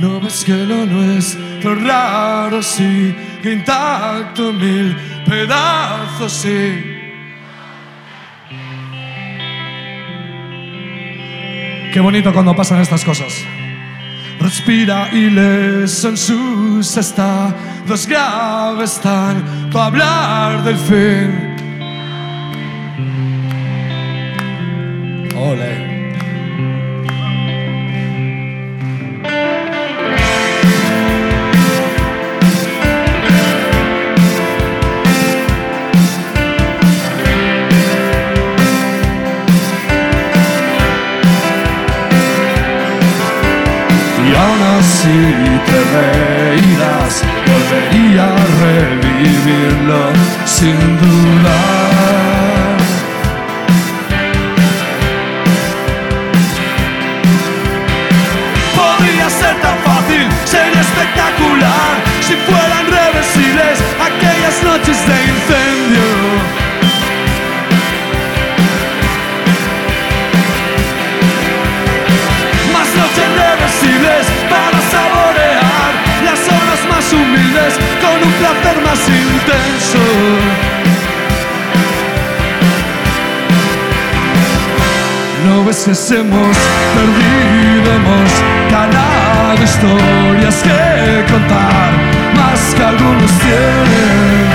No ves que lo nuestro es raro, sí, que intacto mil pedazos, sí. Qué bonito cuando pasan estas cosas. Respira y les en sus estados graves tanto hablar del fin. Ole. Sin dudar. Podría ser tan fácil, sería espectacular si fueran reversibles aquellas noches de incendio. Más noches reversibles para saborear las obras más humildes con un placer más intenso. Se hemos perdido, hemos ganado historias que contar, más que algunos tienen.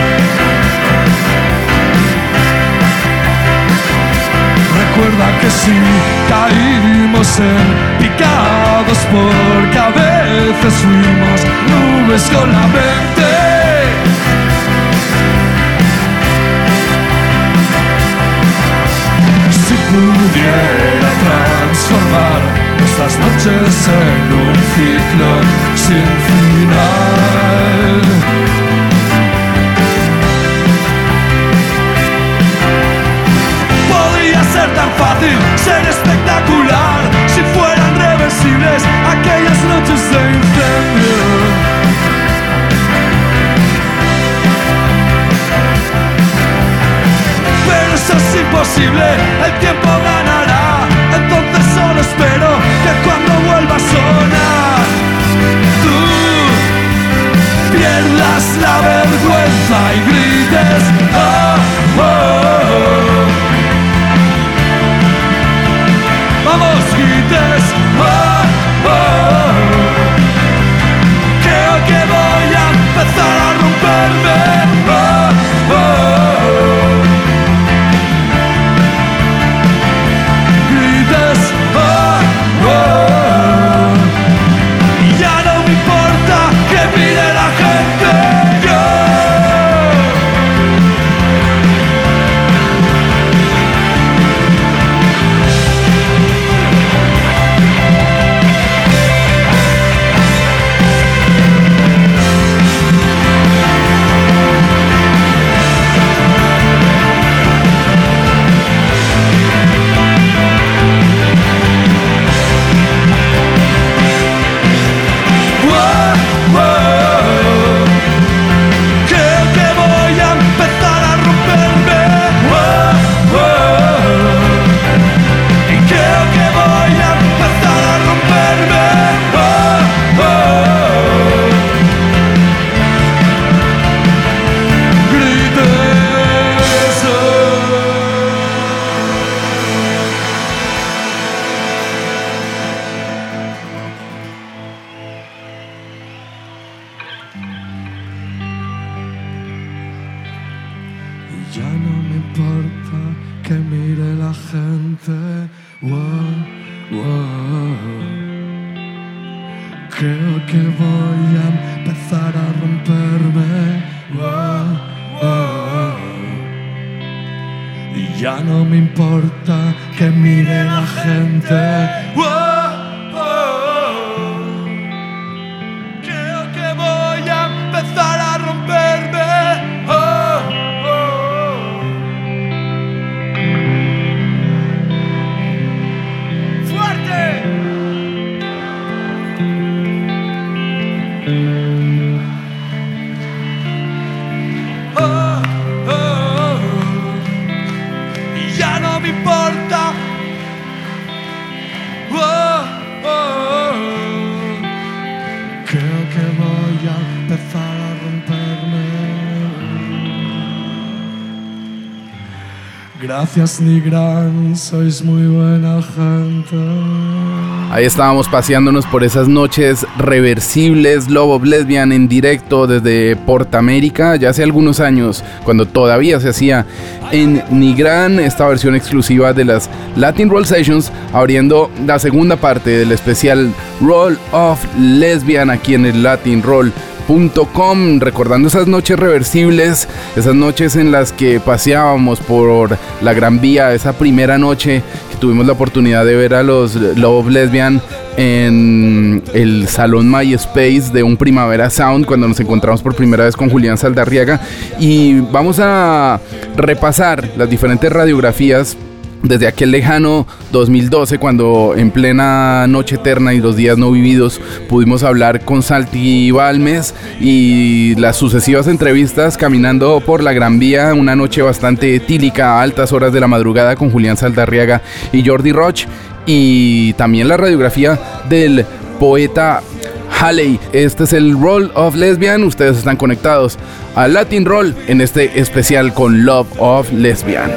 Recuerda que si caímos en picados porque a veces fuimos nubes con la mente. Pudiera transformar nuestras noches en un ciclo sin final. Podría ser tan fácil, ser espectacular si fueran reversibles aquellas noches de incendio. Imposible, el tiempo ganará. Entonces solo espero que cuando vuelva a sonar, tú pierdas la vergüenza y grites. "Oh, oh, oh". Vamos, grites. "Oh, oh, Gracias, Nigran, sois muy buena gente. Ahí estábamos paseándonos por esas noches reversibles, Love of Lesbian en directo desde Portamérica, ya hace algunos años, cuando todavía se hacía en Nigran, esta versión exclusiva de las Latin Roll Sessions, abriendo la segunda parte del especial Roll of Lesbian aquí en el Latin Roll recordando esas noches reversibles, esas noches en las que paseábamos por la Gran Vía, esa primera noche que tuvimos la oportunidad de ver a los Love Lesbian en el salón MySpace de un Primavera Sound cuando nos encontramos por primera vez con Julián Saldarriaga. Y vamos a repasar las diferentes radiografías desde aquel lejano 2012, cuando en plena noche eterna y los días no vividos pudimos hablar con Salti Balmes y las sucesivas entrevistas caminando por la Gran Vía, una noche bastante etílica a altas horas de la madrugada con Julián Saldarriaga y Jordi Roch, y también la radiografía del poeta Halley. Este es el Roll of Lesbian. Ustedes están conectados a Latin Roll en este especial con Love of Lesbian.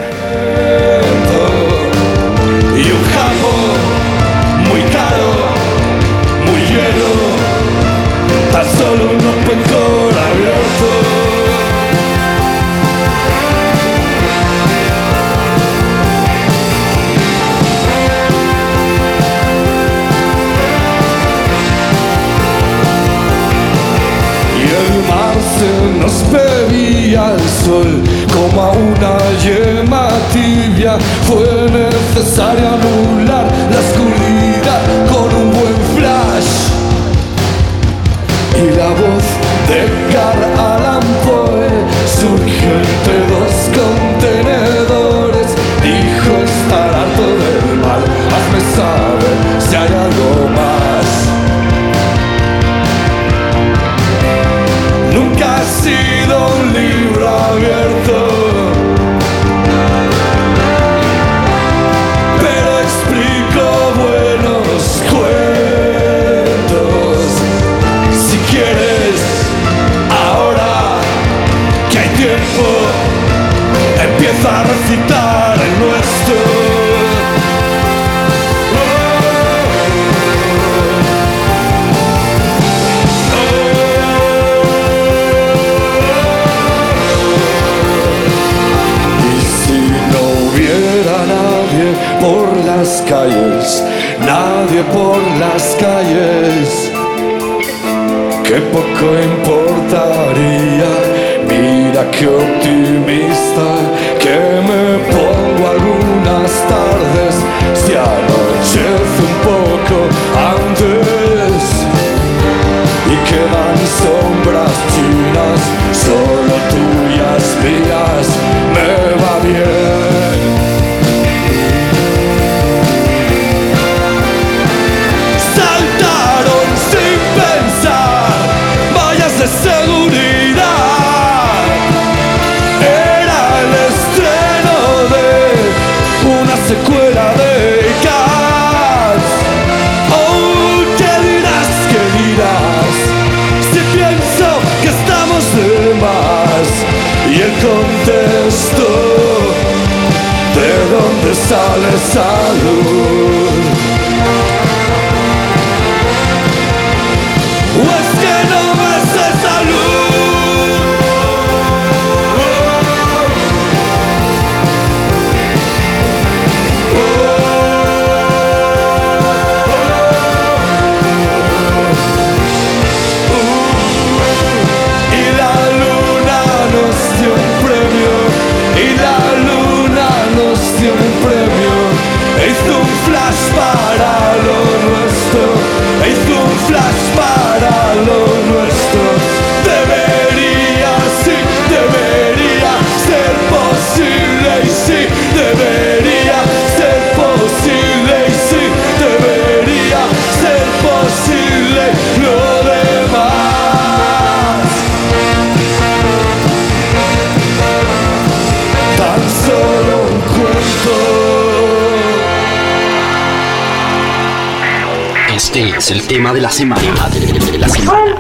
Es el tema de la semana. De la semana.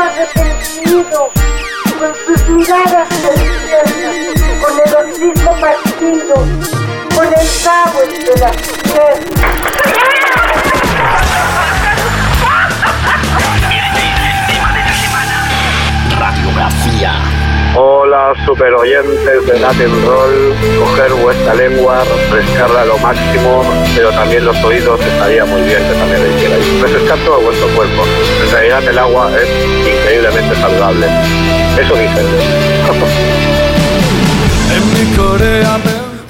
Arrepentido, con sus miradas con el hocico partido, con el cabo entre las piernas. Radiografía. Hola, super oyentes de Latin Roll, coger vuestra lengua, refrescarla lo máximo, pero también los oídos estaría muy bien que también lo hicierais. Refrescar todo vuestro cuerpo. En realidad el agua es increíblemente saludable. Eso dicen. en mi Corea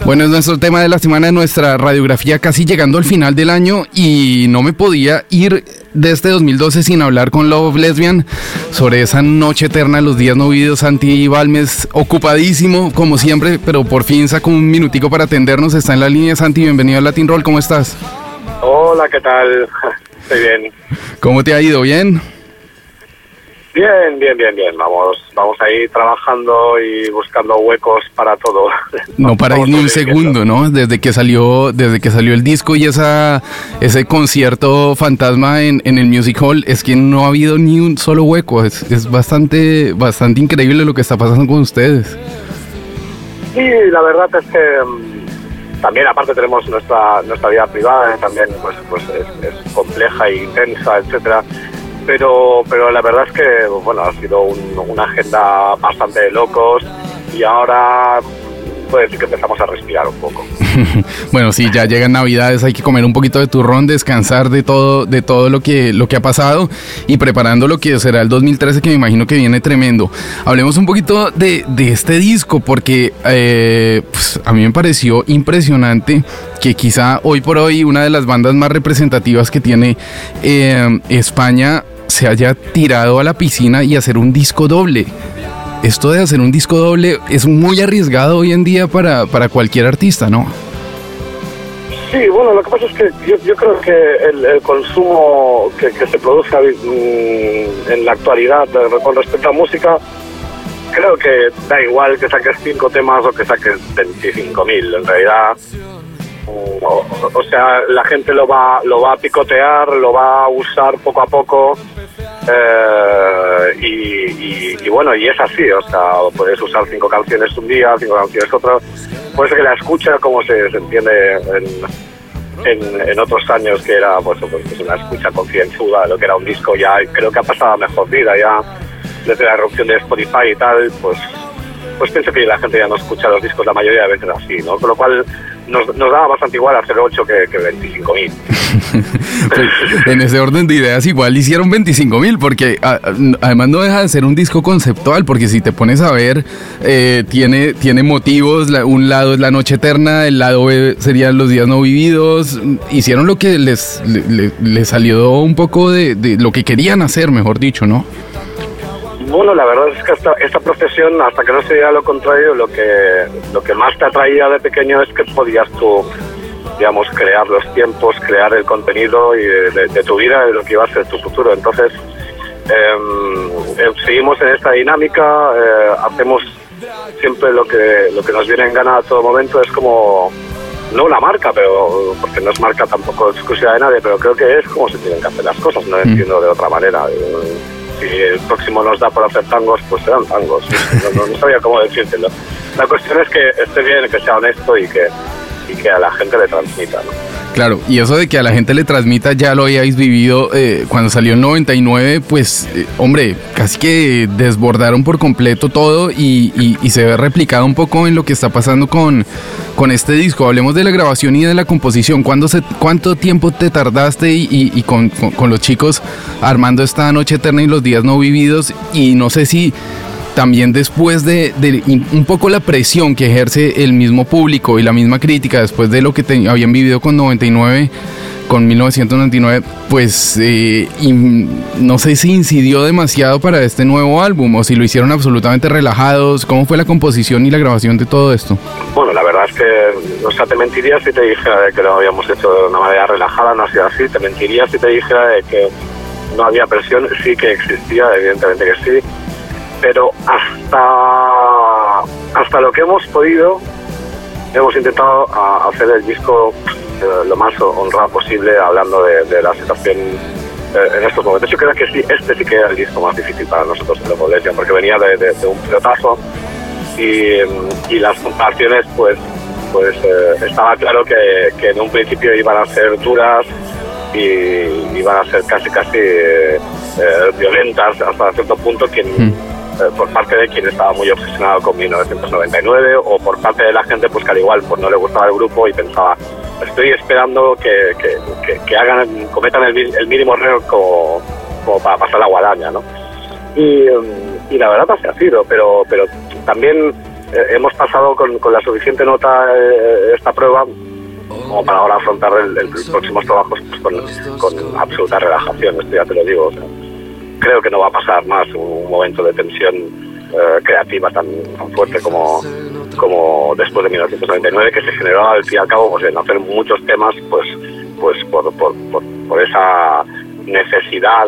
bueno, es nuestro tema de la semana nuestra radiografía casi llegando al final del año y no me podía ir de este 2012 sin hablar con Love Lesbian sobre esa noche eterna, los días no vividos, Santi Balmes ocupadísimo como siempre, pero por fin sacó un minutico para atendernos, está en la línea Santi, bienvenido a Latin Roll, ¿cómo estás? Hola, ¿qué tal? Estoy bien. ¿Cómo te ha ido? ¿Bien? Bien, bien, bien, bien. Vamos, vamos ahí trabajando y buscando huecos para todo. No paráis ni un segundo, ¿no? Desde que salió, desde que salió el disco y esa, ese concierto fantasma en, en el Music Hall, es que no ha habido ni un solo hueco. Es, es bastante, bastante increíble lo que está pasando con ustedes. Sí, la verdad es que mm, también aparte tenemos nuestra nuestra vida privada, también pues, pues es, es compleja e intensa, etcétera pero, pero la verdad es que bueno, ha sido una agenda bastante de locos y ahora puede decir que empezamos a respirar un poco. bueno, sí, ya llegan Navidades, hay que comer un poquito de turrón, descansar de todo, de todo lo que, lo que ha pasado y preparando lo que será el 2013, que me imagino que viene tremendo. Hablemos un poquito de, este disco, porque eh, pues, a mí me pareció impresionante que quizá hoy por hoy una de las bandas más representativas que tiene eh, España se haya tirado a la piscina y hacer un disco doble. Esto de hacer un disco doble es muy arriesgado hoy en día para, para cualquier artista, ¿no? Sí, bueno, lo que pasa es que yo, creo que el, consumo que, se produce mm, en la actualidad con respecto a música, creo que da igual que saques cinco temas o que saques 25.000. En realidad, o, sea, la gente lo va, lo va a picotear, lo va a usar poco a poco. Eh, y, bueno, y es así, o sea, puedes usar cinco canciones un día, cinco canciones otro. Puede ser que la escucha, como se, entiende en, en, otros años, que era pues, pues, una escucha concienzuda, lo que era un disco, ya creo que ha pasado a mejor vida, ya desde la erupción de Spotify y tal, pues pues pienso que la gente ya no escucha los discos la mayoría de veces así, ¿no? Con lo cual nos, nos daba bastante igual hacer 8 que, que 25.000. pues, en ese orden de ideas igual hicieron 25.000 porque además no deja de ser un disco conceptual porque si te pones a ver eh, tiene, tiene motivos, un lado es la noche eterna, el lado B serían los días no vividos, hicieron lo que les, les, salió un poco de lo que querían hacer, mejor dicho, ¿no? Bueno, la verdad es que esta, esta profesión, hasta que no se diga lo contrario, lo que, lo que más te atraía de pequeño es que podías tú, digamos, crear los tiempos, crear el contenido y de, tu vida, de lo que iba a ser tu futuro. Entonces, em, seguimos en esta dinámica, eh, hacemos siempre lo que, lo que nos viene en gana a todo momento, es como no una marca, pero porque no es marca tampoco exclusiva de nadie, pero creo que es como se tienen que hacer las cosas, no mm. entiendo de otra manera si el próximo nos da por hacer tangos, pues serán tangos. No, sabía cómo decírtelo. La cuestión es que esté bien, que sea honesto y que, y que a la gente le transmita, ¿no? Claro, y eso de que a la gente le transmita ya lo habíais vivido eh, cuando salió el 99, pues eh, hombre, casi que desbordaron por completo todo y, se ve replicado un poco en lo que está pasando con, con este disco. Hablemos de la grabación y de la composición. ¿Cuándo se, ¿Cuánto tiempo te tardaste y, con, con los chicos armando esta noche eterna y los días no vividos? Y no sé si también después de, un poco la presión que ejerce el mismo público y la misma crítica después de lo que habían vivido con 99 con 1999 pues eh, no sé si incidió demasiado para este nuevo álbum o si lo hicieron absolutamente relajados. Cómo fue la composición y la grabación de todo esto bueno la verdad es que o te mentiría si te dijera que lo habíamos hecho de una manera relajada no ha sido así. Te mentiría si te dijera que no había presión. Sí que existía evidentemente que sí pero hasta, hasta lo que hemos podido, hemos intentado hacer el disco eh, lo más honrado posible, hablando de, la situación eh, en estos momentos. Yo creo que sí, este sí que era el disco más difícil para nosotros en Lobo Lesbian, porque venía de, de- de un pelotazo y, las comparaciones, pues, pues eh, estaba claro que, que en un principio iban a ser duras y iban a ser casi, casi eh, eh, violentas hasta cierto punto quien, Mm. Por parte de quien estaba muy obsesionado con 1999 o por parte de la gente pues que al igual pues no le gustaba el grupo y pensaba estoy esperando que, que, que- que hagan cometan el, mínimo error como, como para pasar la guadaña ¿no? y, y la verdad así ha sido pero pero también eh, hemos pasado con, con la suficiente nota eh, esta prueba como para ahora afrontar el, el próximos trabajos pues, con, con absoluta relajación esto ya te lo digo o sea, creo que no va a pasar más un momento de tensión eh, creativa tan, tan fuerte como, como después de 1999 que se generó al fin y al cabo pues, en hacer muchos temas pues pues por, por, por, esa necesidad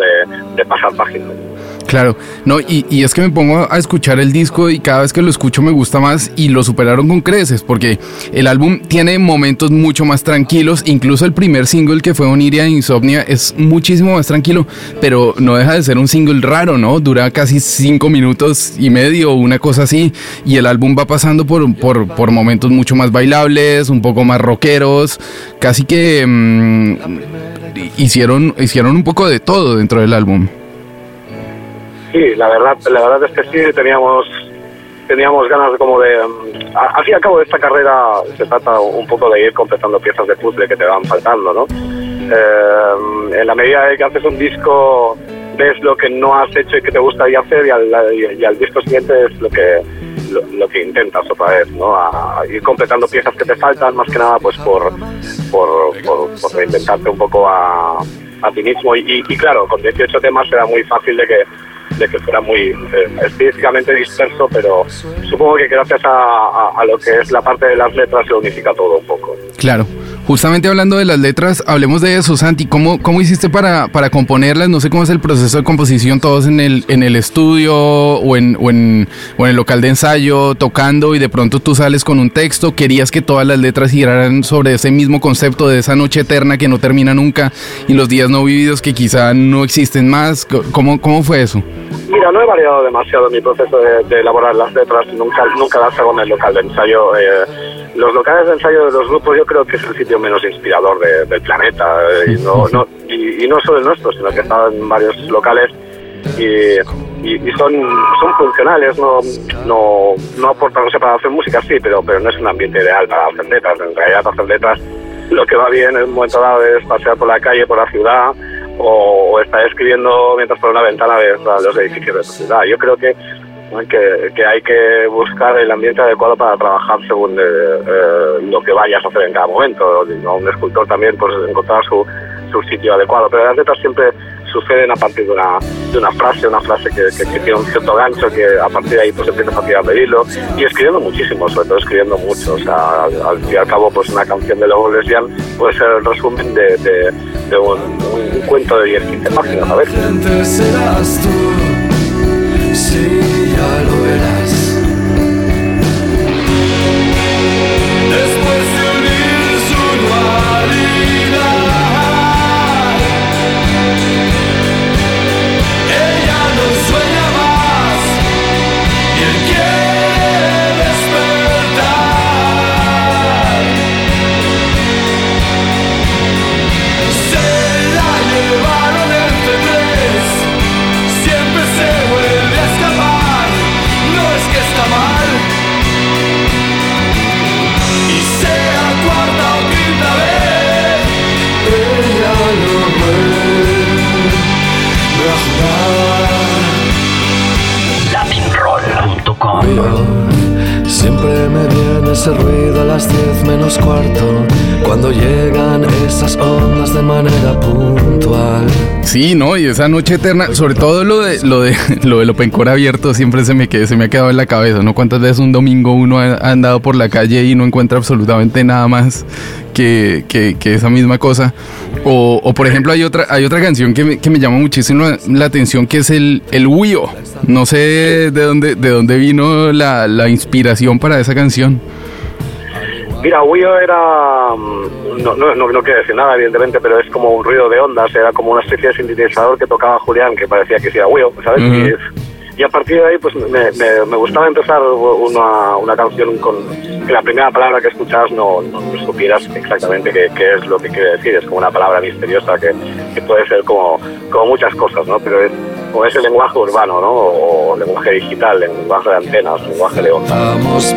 de pasar páginas Claro, no, y, y es que me pongo a escuchar el disco y cada vez que lo escucho me gusta más y lo superaron con creces, porque el álbum tiene momentos mucho más tranquilos, incluso el primer single que fue Oniria Insomnia es muchísimo más tranquilo, pero no deja de ser un single raro, ¿no? Dura casi cinco minutos y medio, una cosa así, y el álbum va pasando por, por, por momentos mucho más bailables, un poco más rockeros, casi que mm, hicieron, hicieron un poco de todo dentro del álbum. Sí, la verdad, la verdad es que sí teníamos teníamos ganas de como de mm, al fin y al cabo de esta carrera se trata un poco de ir completando piezas de puzzle que te van faltando, ¿no? Eh, en la medida de que haces un disco ves lo que no has hecho y que te gustaría hacer y al, y, al disco siguiente es lo que lo, que intentas otra vez, ¿no? A, ir completando piezas que te faltan más que nada pues por por, por, por reinventarte un poco a, a ti mismo y, y- y claro, con 18 temas era muy fácil de que de que fuera muy eh, estilísticamente disperso, pero supongo que gracias a, a- a lo que es la parte de las letras se unifica todo un poco. Claro. Justamente hablando de las letras, hablemos de eso, Santi. ¿Cómo, cómo hiciste para, para componerlas? No sé cómo es el proceso de composición, todos en el, en el estudio o en, o, en, o en el local de ensayo, tocando y de pronto tú sales con un texto. ¿Querías que todas las letras giraran sobre ese mismo concepto de esa noche eterna que no termina nunca y los días no vividos que quizá no existen más? ¿Cómo, cómo fue eso? Mira, no he variado demasiado mi proceso de, de elaborar las letras, nunca, nunca las hago en el local de ensayo. eh, los locales de ensayo de los grupos yo creo que es el sitio menos inspirador de- del planeta eh, y, no, no, y, no solo el nuestro, sino que está en varios locales y, y- son, son funcionales, no, no, no aportan, o sea, para hacer música sí, pero, pero no es un ambiente ideal para hacer letras. En realidad hacer letras lo que va bien en un momento dado es pasear por la calle, por la ciudad o, o estar escribiendo mientras por una ventana ves los edificios de tu ciudad. Yo creo que, que, que hay que buscar el ambiente adecuado para trabajar según eh, eh, lo que vayas a hacer en cada momento. ¿no? Un escultor también pues encontrar su, su sitio adecuado, pero las letras siempre suceden a partir de una, de una frase, una frase que, que- que tiene un cierto gancho, que a partir de ahí pues empiezas a tirar de hilo y escribiendo muchísimo, sobre todo escribiendo mucho. O sea, al, al fin y al cabo, pues una canción de Lobo Lesbian puede ser el resumen de, de, de un, un cuento de 10-15 páginas a veces. Sí, ya lo verás. Después Siempre me viene ese ruido a las 10 menos cuarto Cuando llegan esas ondas de manera puntual Sí, ¿no? Y esa noche eterna, sobre todo lo de lo de lo del Open Core abierto siempre se me queda, se me ha quedado en la cabeza, ¿no? Cuántas veces un domingo uno ha, andado por la calle y no encuentra absolutamente nada más que, que- que esa misma cosa. O, o, por ejemplo hay otra hay otra canción que me, que me llama muchísimo la atención que es el el Huyo. No sé de dónde de dónde vino la, la inspiración para esa canción. Mira, Wio era. mm, No, no, no, no quiere decir nada, evidentemente, pero es como un ruido de ondas, era como una especie de sintetizador que tocaba Julián, que parecía que era Wio, ¿sabes? Ujú. y, y a partir de ahí, pues me, me, me gustaba empezar una, una canción con que la primera palabra que escuchabas no, supieras exactamente qué, qué es lo que quiere decir. Es como una palabra misteriosa que, que puede ser como, como muchas cosas, ¿no? Pero es, o es el lenguaje urbano, ¿no? O lenguaje digital, lenguaje de antenas, lenguaje de ondas.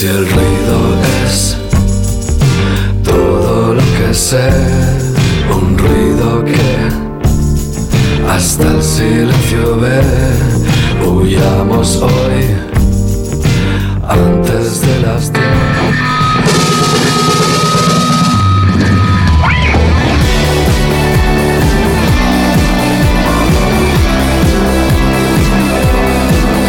Si el ruido es todo lo que sé, un ruido que hasta el silencio ve, huyamos hoy antes de las diez.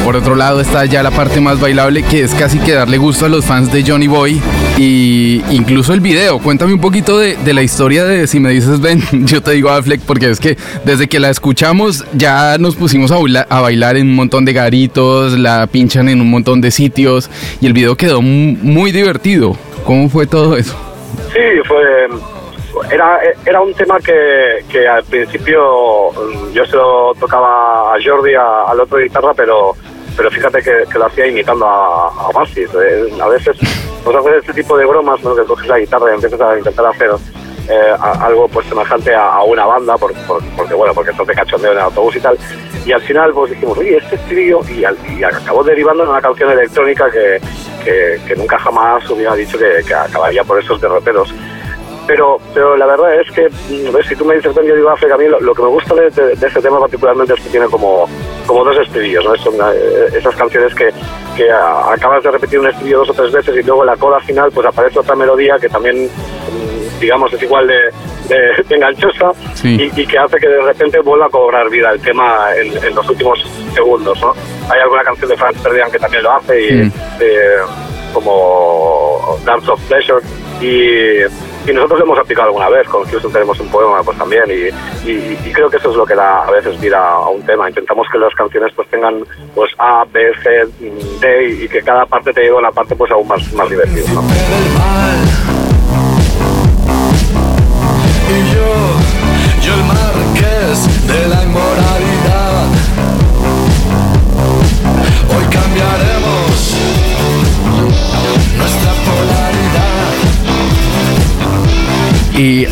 Por otro lado está ya la parte más bailable que es casi que darle gusto a los fans de Johnny Boy y incluso el video. Cuéntame un poquito de, la historia de si me dices ven, yo te digo Affleck porque es que desde que la escuchamos ya nos pusimos a, baila- a bailar en un montón de garitos, la pinchan en un montón de sitios y el video quedó mu- muy divertido. ¿Cómo fue todo eso? Sí, fue. Era, era un tema que, al principio yo se lo tocaba a Jordi, al otro guitarra, pero, pero fíjate que, lo hacía imitando a, a Basis. Eh, a veces pues hacer este tipo de bromas, ¿no? que coges la guitarra y empiezas a intentar hacer eh, algo pues semejante a, una banda, por- por- porque bueno, porque esto te cachondeo en el autobús y tal. Y al final pues dijimos, oye, este estribillo, y, y acabó derivando en una canción electrónica que, que, nunca jamás hubiera dicho que acabaría por esos derroteros. Pero, pero la verdad es que, mm, ves, si tú me dices yo digo África, a mí lo, lo que me gusta de, de, de este tema particularmente es que tiene como, como dos estribillos, ¿no? Son eh, esas canciones que, que a- acabas de repetir un estribillo dos o tres veces y luego en la coda final pues aparece otra melodía que también, mm, digamos, es igual de, de- de enganchosa Sí. y, y que hace que de repente vuelva a cobrar vida el tema en, en los últimos segundos, ¿no? Hay alguna canción de Franz Ferdinand que también lo hace y Mm. eh, como Dance of Pleasure y, y nosotros hemos aplicado alguna vez con Houston tenemos un poema pues también y, y- creo que eso es lo que da a veces vida a un tema intentamos que las canciones pues tengan pues A, B, C, D y que cada parte te lleve a una parte pues aún más, más divertida ¿no? de la inmoralidad. Hoy cambiaremos nuestra polaridad.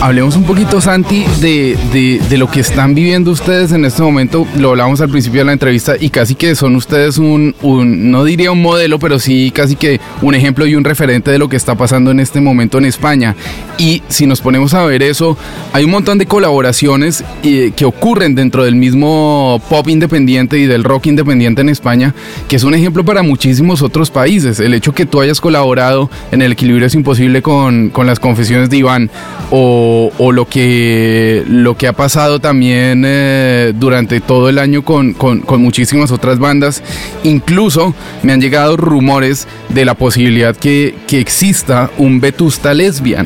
Hablemos un poquito, Santi, de, de- lo que están viviendo ustedes en este momento. Lo hablamos al principio de la entrevista y casi que son ustedes un, un- no diría un modelo, pero sí casi que un ejemplo y un referente de lo que está pasando en este momento en España. Y si nos ponemos a ver eso, hay un montón de colaboraciones eh, que ocurren dentro del mismo pop independiente y del rock independiente en España, que es un ejemplo para muchísimos otros países. El hecho que tú hayas colaborado en El equilibrio es imposible con, con las confesiones de Iván o, o lo, que, lo que ha pasado también eh, durante todo el año con, con- con muchísimas otras bandas. Incluso me han llegado rumores de la posibilidad que, que exista un Vetusta lesbian.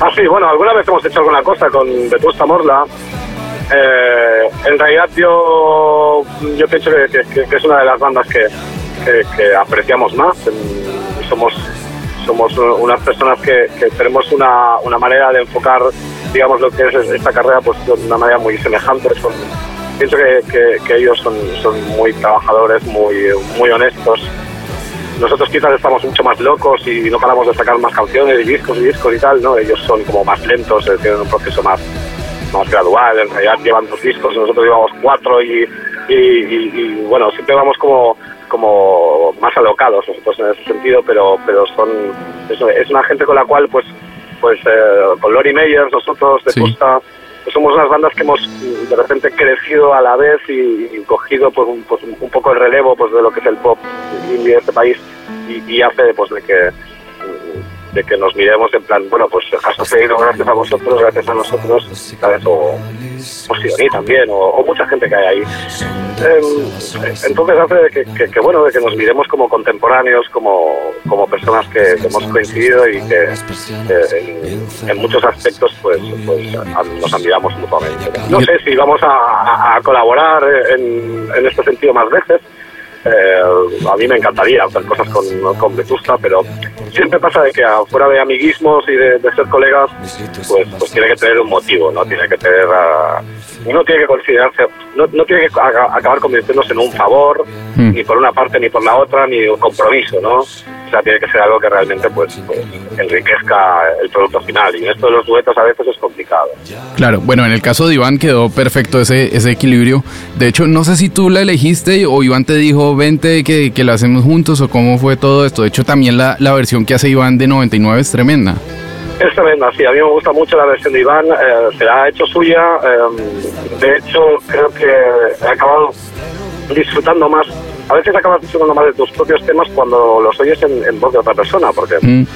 Ah, sí, bueno, alguna vez hemos hecho alguna cosa con Vetusta Morla. Eh, en realidad yo, yo pienso que, que- que es una de las bandas que, que- apreciamos más. Somos somos unas personas que, tenemos una, una manera de enfocar, digamos, lo que es esta carrera pues de una manera muy semejante. Son- pienso que, que- ellos son, son muy trabajadores, muy, muy honestos nosotros quizás estamos mucho más locos y no paramos de sacar más canciones y discos y discos y tal, ¿no? Ellos son como más lentos, eh, tienen un proceso más, más gradual, en realidad llevan dos discos, nosotros llevamos cuatro y- y, bueno, siempre vamos como como más alocados nosotros en ese sentido, pero pero son es, es una gente con la cual pues pues eh, con Lori Meyers nosotros de Sí. Costa pues somos unas bandas que hemos de repente crecido a la vez y, y cogido pues, un, pues, un- poco el relevo pues de lo que es el pop indie de este país y, y hace pues de que de que nos miremos en plan bueno pues ha sucedido gracias a vosotros gracias a nosotros ¿sabes? o o Sidoní también, o, o mucha gente que hay ahí. Em, entonces hace que, que- que, bueno, de que nos miremos como contemporáneos, como, como personas que, que hemos coincidido y que eh, en, en muchos aspectos pues, pues a- nos admiramos mutuamente. No sé si vamos a, a- a colaborar en, en este sentido más veces. Eh, a mí me encantaría hacer cosas con, con Vetusta, pero siempre pasa de que afuera de amiguismos y de, de ser colegas, pues, pues tiene que tener un motivo, ¿no? Tiene que tener... ah, uno tiene que considerarse... No, no tiene que a- acabar convirtiéndose en un favor, Mm. ni por una parte ni por la otra, ni un compromiso, ¿no? O sea, tiene que ser algo que realmente pues, pues enriquezca el producto final. Y en esto de los duetos a veces es complicado. Claro, bueno, en el caso de Iván quedó perfecto ese, ese equilibrio. De hecho, no sé si tú la elegiste o Iván te dijo, vente que, que la hacemos juntos o cómo fue todo esto. De hecho, también la, la versión que hace Iván de 99 es tremenda. Es tremenda, sí, a mí me gusta mucho la versión de Iván, eh, se la ha hecho suya, eh, de hecho creo que he acabado disfrutando más, a veces acabas disfrutando más de tus propios temas cuando los oyes en, en voz de otra persona, porque Mm,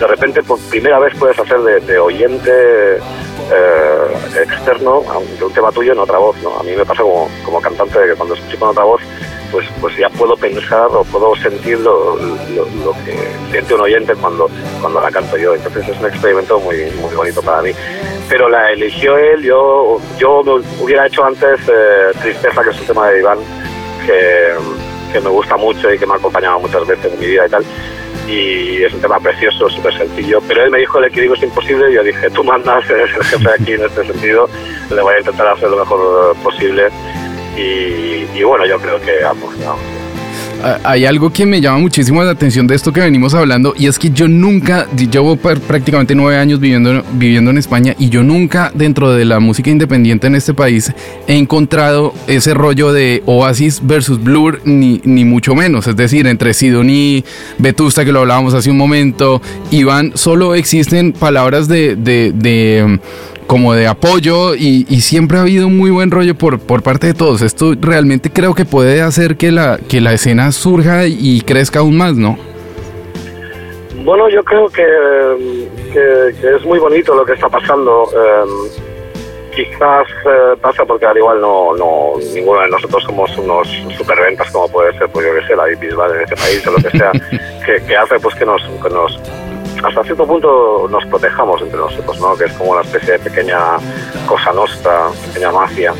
de repente por primera vez puedes hacer de, de oyente eh, externo de un tema tuyo en otra voz, ¿no? A mí me pasa como, como cantante que cuando escucho con otra voz, pues, pues ya puedo pensar o puedo sentir lo, lo- lo que siente un oyente cuando, cuando la canto yo. Entonces es un experimento muy, muy bonito para mí. Pero la eligió él, yo, yo hubiera hecho antes eh, Tristeza, que es un tema de Iván, que, me gusta mucho y que me ha acompañado muchas veces en mi vida y tal y es un tema precioso, súper sencillo. Pero él me dijo el equilibrio es imposible y yo dije, tú mandas, eres el jefe aquí en este sentido, le voy a intentar hacer lo mejor posible. Y, y bueno, yo creo que ambos, ¿no? Hay algo que me llama muchísimo la atención de esto que venimos hablando y es que yo nunca, llevo pr- prácticamente nueve años viviendo, viviendo en España y yo nunca dentro de la música independiente en este país he encontrado ese rollo de Oasis versus Blur ni, ni mucho menos. Es decir, entre Sidoní, Vetusta que lo hablábamos hace un momento, Iván, solo existen palabras de- de como de apoyo y, y siempre ha habido un muy buen rollo por, por parte de todos. Esto realmente creo que puede hacer que la, que la escena surja y crezca aún más, ¿no? Bueno, yo creo que, que- que es muy bonito lo que está pasando. Eh, quizás eh, pasa porque al igual no, no ninguno de nosotros somos unos superventas como puede ser, pues yo que sé, la Bisbal en este país o lo que sea, que, que hace pues que nos, que nos hasta cierto punto nos protejamos entre nosotros, ¿no? Que es como una especie de pequeña cosa nostra, pequeña mafia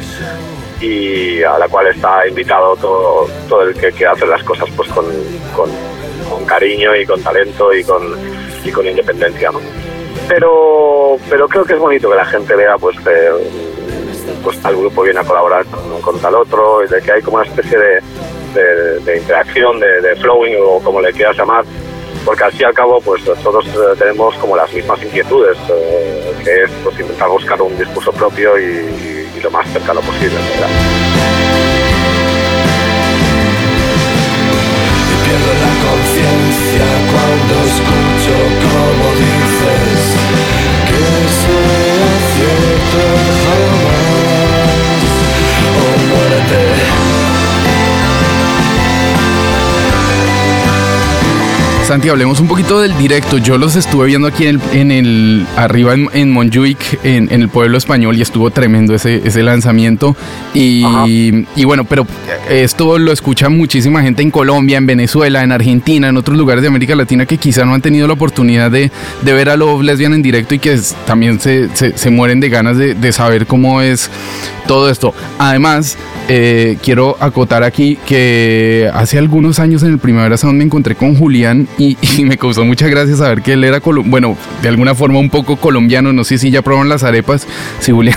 y a la cual está invitado todo, todo el que, hace las cosas pues con, con, cariño y con talento y con, y con independencia. Pero, pero creo que es bonito que la gente vea pues que pues tal grupo viene a colaborar con, con tal otro y de que hay como una especie de, de- interacción, de flowing o como le quieras llamar, porque y al cabo pues todos eh, tenemos como las mismas inquietudes, eh, que es pues intentar buscar un discurso propio y, lo más cercano posible. ¿verdad? La conciencia Santi, hablemos un poquito del directo. Yo los estuve viendo aquí en el, en el arriba en, en Montjuic, en, en el pueblo español, y estuvo tremendo ese, ese lanzamiento. Y, y bueno, pero esto lo escucha muchísima gente en Colombia, en Venezuela, en Argentina, en otros lugares de América Latina que quizá no han tenido la oportunidad de, de ver a Love Lesbian en directo y que es- también se, se- se mueren de ganas de, de saber cómo es todo esto. Además, eh, quiero acotar aquí que hace algunos años en el Primavera Sound me encontré con Julián y, y me causó mucha gracia saber que él era, bueno, de alguna forma un poco colombiano. No sé si ya probaron las arepas, si Julián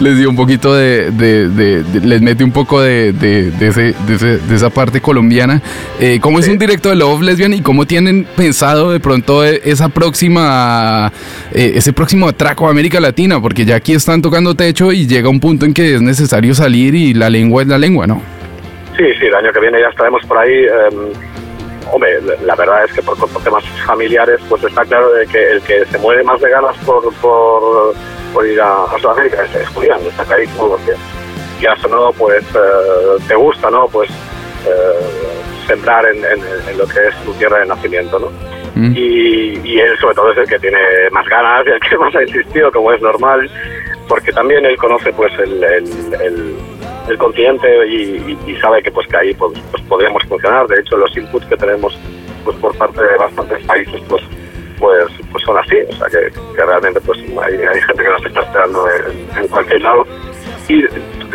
les dio un poquito de, de- de- de- les mete un poco de, ese- de ese- esa parte colombiana. Eh, ¿Cómo es un directo de Love Lesbian y cómo tienen pensado de pronto eh, esa próxima, eh, ese próximo atraco a América Latina? Porque ya aquí están tocando techo y llega un punto en que es necesario salir y la lengua es la lengua, ¿no? Sí, sí, el año que viene ya estaremos por ahí. eh, hombre, la- verdad es que por, por temas familiares, pues está claro de que el que se muere más de ganas por, por, por ir a, a Sudamérica es, es Julián, está clarísimo, porque o no, pues eh, te gusta, ¿no? Pues eh, sembrar en, en- en lo que es tu tierra de nacimiento, ¿no? Mm. y, y él sobre todo es el que tiene más ganas y el que más ha insistido, como es normal. porque también él conoce pues el, el, el, el continente y, y, sabe que pues que ahí pues, pues podríamos funcionar. De hecho, los inputs que tenemos pues por parte de bastantes países pues pues pues son así, o sea que, realmente pues hay, gente que nos está esperando en, en cualquier lado. Y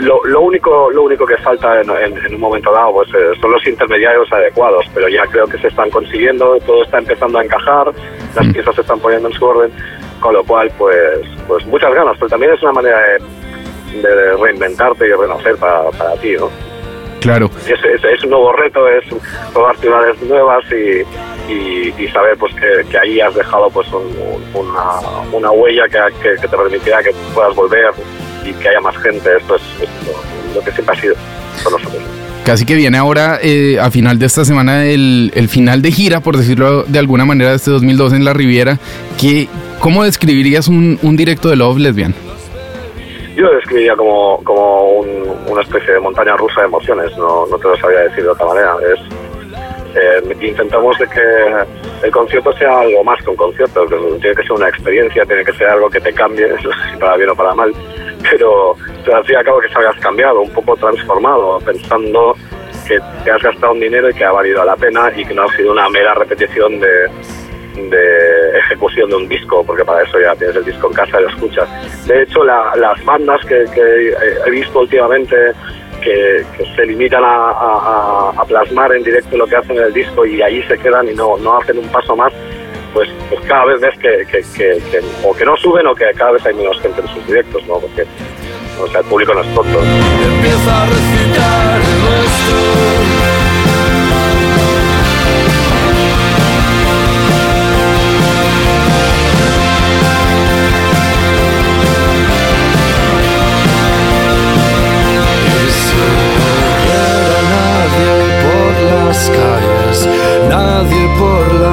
lo, lo único lo único que falta en, en, un momento dado pues eh, son los intermediarios adecuados. Pero ya creo que se están consiguiendo todo está empezando a encajar las piezas se están poniendo en su orden con lo cual pues pues muchas ganas. Pero también es una manera de, de reinventarte y renacer para, para ti ¿no? Claro. es, es, es un nuevo reto, es probar ciudades nuevas y, y, y saber pues que, que, ahí has dejado pues un, una, una, huella que, que, que, te permitirá que puedas volver y que haya más gente. Esto es, es lo, lo, que siempre ha sido con nosotros. Casi que viene ahora, eh, a final de esta semana, el, el, final de gira, por decirlo de alguna manera, de este 2002 en la Riviera. Que, ¿Cómo describirías un, un directo de Love Lesbian? Yo lo describiría como, como un, una especie de montaña rusa de emociones, no, no te lo sabía decir de otra manera. Es, eh, intentamos de que el concierto sea algo más que un concierto, que tiene que ser una experiencia, tiene que ser algo que te cambie, para bien o para mal, pero, pero al fin y al cabo que salgas cambiado, un poco transformado, pensando que te has gastado un dinero y que ha valido la pena y que no ha sido una mera repetición de, de ejecución de un disco, porque para eso ya tienes el disco en casa y lo escuchas. De hecho, la, las bandas que, que, he visto últimamente que, que se limitan a, a, a, plasmar en directo lo que hacen en el disco y ahí se quedan y no, no hacen un paso más, pues, pues cada vez ves que, que, o que no suben o que cada vez hay menos gente en sus directos, ¿no? Porque o sea, el público no es tonto. Empieza a recitar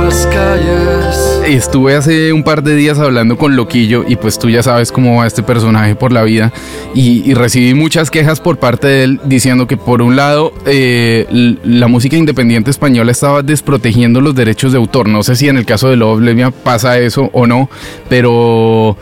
las calles. Estuve hace un par de días hablando con Loquillo y pues tú ya sabes cómo va este personaje por la vida y, y recibí muchas quejas por parte de él diciendo que por un lado eh, la música independiente española estaba desprotegiendo los derechos de autor. No sé si en el caso de Love Lesbian pasa eso o no, pero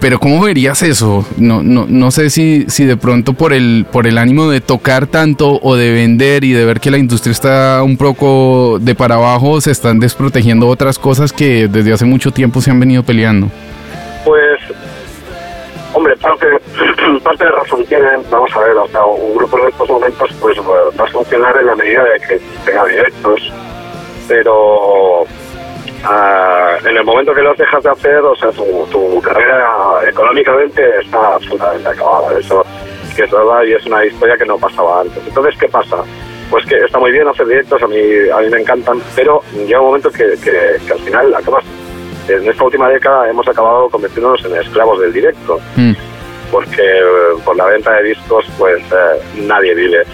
pero ¿cómo verías eso? No, no, no sé si, si de pronto por el, por el ánimo de tocar tanto o de vender y de ver que la industria está un poco de para abajo, se están desprotegiendo otras cosas que desde hace mucho tiempo se han venido peleando. Pues, hombre, parte, parte de razón tiene, vamos a ver, sea, un grupo en estos momentos pues va a funcionar en la medida de que tenga directos, pero Uh, en el momento que los dejas de hacer, o sea, tu, tu carrera económicamente está absolutamente acabada. Eso que es verdad y es una historia que no pasaba antes. Entonces, ¿qué pasa? Pues que está muy bien hacer directos, a mí, a mí me encantan, pero llega un momento que, que, que al final acabas. En esta última década hemos acabado convirtiéndonos en esclavos del directo, mm. porque por la venta de discos, pues eh, nadie vive.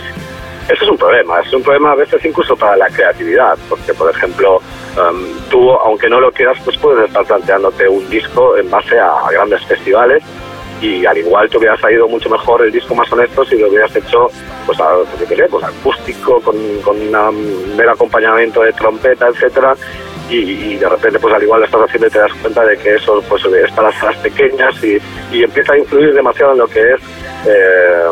Eso es un problema, es un problema a veces incluso para la creatividad, porque por ejemplo, um, tú, aunque no lo quieras, pues puedes estar planteándote un disco en base a, grandes festivales y al igual te hubiera salido mucho mejor el disco más honesto si lo hubieras hecho, pues, a, pues acústico, con, con un mero acompañamiento de trompeta, etcétera, y, de repente pues al igual lo estás haciendo y te das cuenta de que eso pues es para las pequeñas y, y, empieza a influir demasiado en lo que es eh,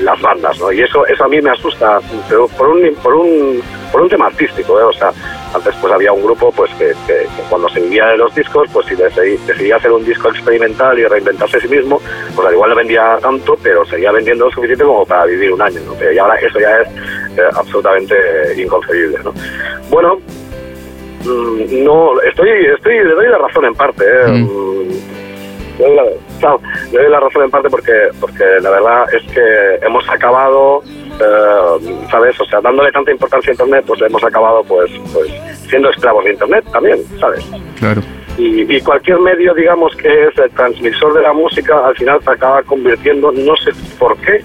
las bandas, ¿no? Y eso, eso a mí me asusta, pero por un, por un, por un tema artístico, ¿eh? O sea, antes pues había un grupo pues que, que, que cuando se vivía de los discos, pues si decidía, decidía hacer un disco experimental y reinventarse a sí mismo, pues al igual no vendía tanto, pero seguía vendiendo lo suficiente como para vivir un año, ¿no? Y ahora eso ya es eh, absolutamente inconcebible, ¿no? Bueno, mmm, no, estoy, estoy, le doy la razón en parte, ¿eh? Mm. Doy la, le doy la razón en parte porque, porque la verdad es que hemos acabado, eh, ¿sabes? O sea, dándole tanta importancia a Internet, pues hemos acabado pues, pues siendo esclavos de Internet también, ¿sabes? Claro. Y, y, cualquier medio, digamos, que es el transmisor de la música, al final se acaba convirtiendo, no sé por qué,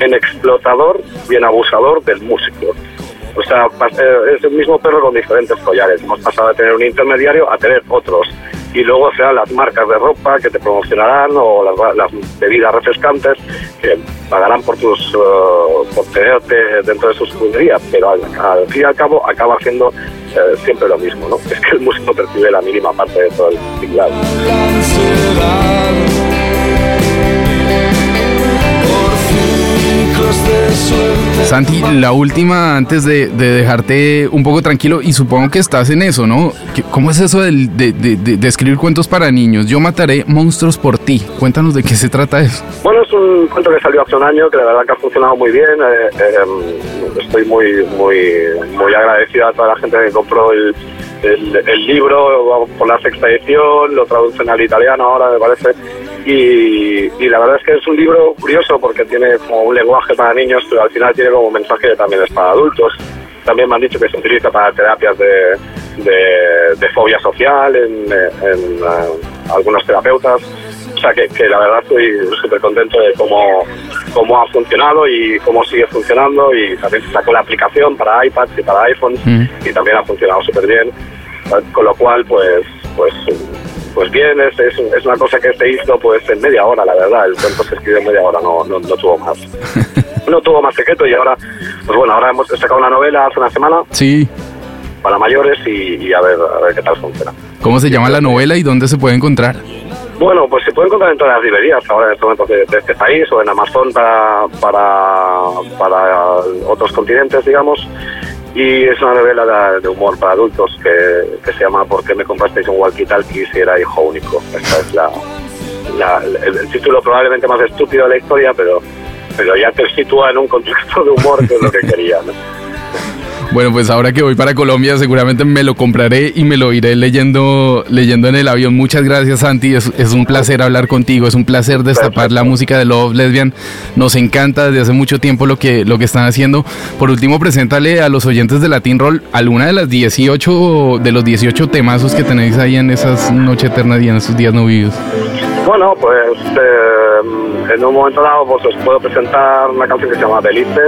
en explotador y en abusador del músico. O sea, es el mismo perro con diferentes collares. Hemos pasado de tener un intermediario a tener otros. Y luego sean las marcas de ropa que te promocionarán o las, las bebidas refrescantes que pagarán por tus uh, por tenerte dentro de sus juguerías. Pero al, fin y al cabo acaba haciendo eh, siempre lo mismo, ¿no? Es que el músico percibe la mínima parte de todo el ciclado. Santi, la última antes de, de dejarte un poco tranquilo y supongo que estás en eso, ¿no? ¿Qué- ¿Cómo es eso de, de- de- escribir cuentos para niños? Yo mataré monstruos por ti. Cuéntanos de qué se trata eso. Bueno, es un cuento que salió hace un año, que la verdad que ha funcionado muy bien. eh, eh, estoy muy, muy, muy agradecido a toda la gente que compró el, el, el libro por la sexta edición, lo traducen al italiano ahora, me parece. Y, y la verdad es que es un libro curioso porque tiene como un lenguaje para niños, pero al final tiene como un mensaje que también es para adultos. También me han dicho que se utiliza para terapias de, de, de fobia social en, eh, en, algunos terapeutas. O sea que, que la verdad estoy súper contento de cómo, cómo ha funcionado y cómo sigue funcionando. Y también se sacó la aplicación para iPads y para iPhones Mm. y también ha funcionado súper bien. Con lo cual, pues, pues, pues bien, es, es, es una cosa que se hizo pues en media hora, la verdad. El cuento se escribió en media hora, no, no, no tuvo más. No tuvo más secreto y ahora, pues bueno, ahora hemos sacado una novela hace una semana Sí. para mayores y, y a ver a ver qué tal funciona. ¿Cómo se llama la novela y dónde se puede encontrar? Bueno, pues se puede encontrar en todas las librerías ahora en estos momentos de, de este país o en Amazon para, para, para otros continentes, digamos. Y es una novela de, humor para adultos que, que se llama ¿Por qué me comprasteis un walkie-talkie si era hijo único? Esta es la, la- el, el título probablemente más estúpido de la historia, pero, pero ya te sitúa en un contexto de humor que es lo que quería. ¿no? Bueno, pues ahora que voy para Colombia seguramente me lo compraré y me lo iré leyendo, leyendo en el avión. Muchas gracias Santi, es, es un placer hablar contigo, es un placer destapar Perfecto. la música de Love Lesbian. Nos encanta desde hace mucho tiempo lo que, lo que están haciendo. Por último, preséntale a los oyentes de Latin Roll alguna de las 18, de los 18 temazos que tenéis ahí en esas noches eternas y en esos días no vividos. Bueno, pues eh, en un momento dado pues, os puedo presentar una canción que se llama Belice,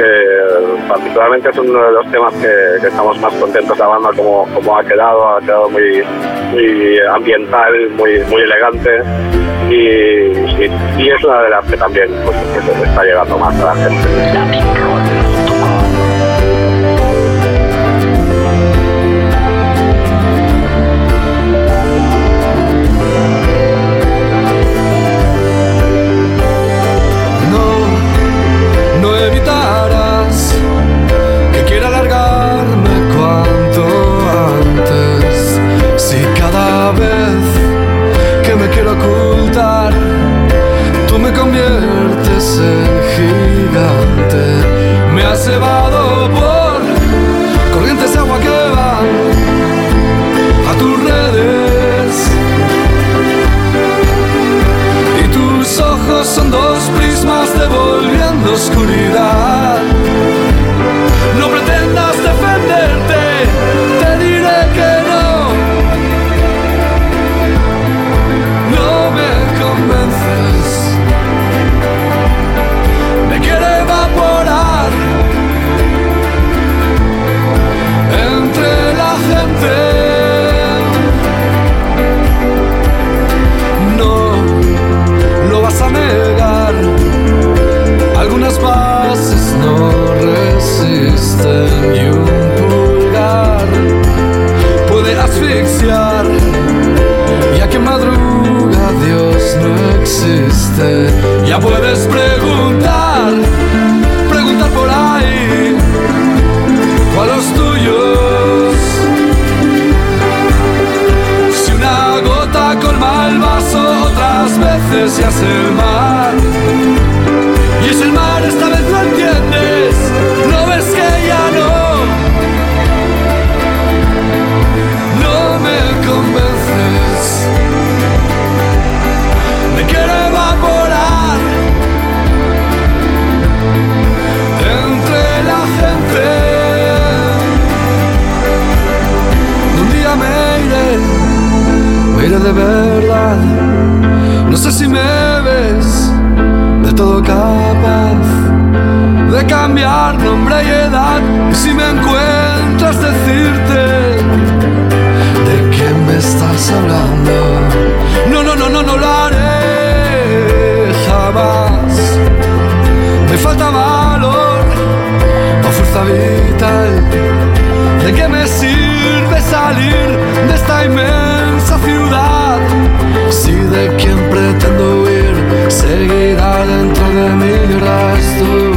que particularmente es uno de los temas que, estamos más contentos la banda, como, como ha quedado, ha quedado muy, muy ambiental, muy, muy elegante y, y- es una de las que también pues, que se está llegando más a la gente. Conviertes en gigante. Me has llevado por Ya puedes preguntar, preguntar por ahí, o a los tuyos. Si una gota colma el vaso, otras veces se hace el mar. Y es el mar, esta vez lo verdad. No sé si me ves de todo capaz de cambiar nombre y edad. Y si me encuentras, decirte de quién me estás hablando. No, no, no, no, no lo haré jamás. Me falta valor o fuerza vital. ¿De qué me sirve salir de esta inmensa? Si de quien pretendo huir seguirá dentro de mi rastro.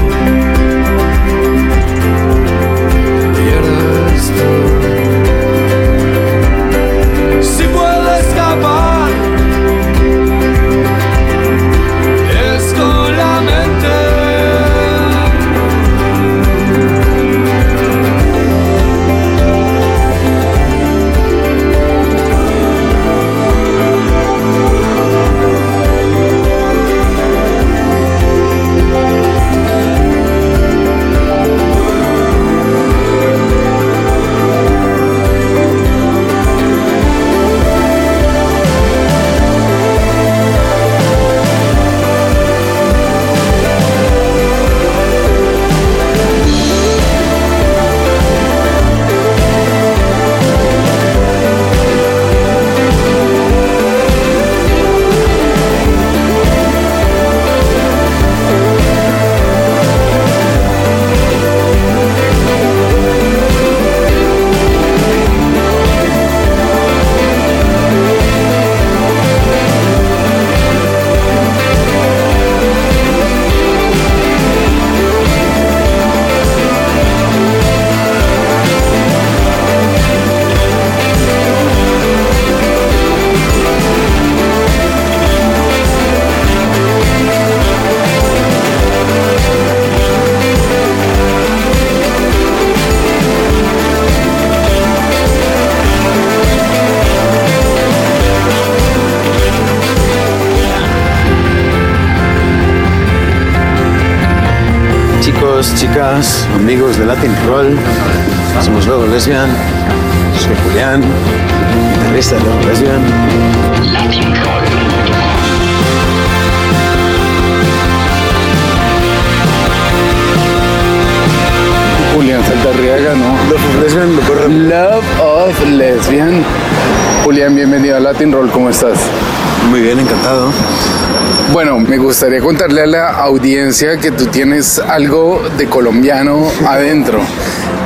Gustaría contarle a la audiencia que tú tienes algo de colombiano adentro.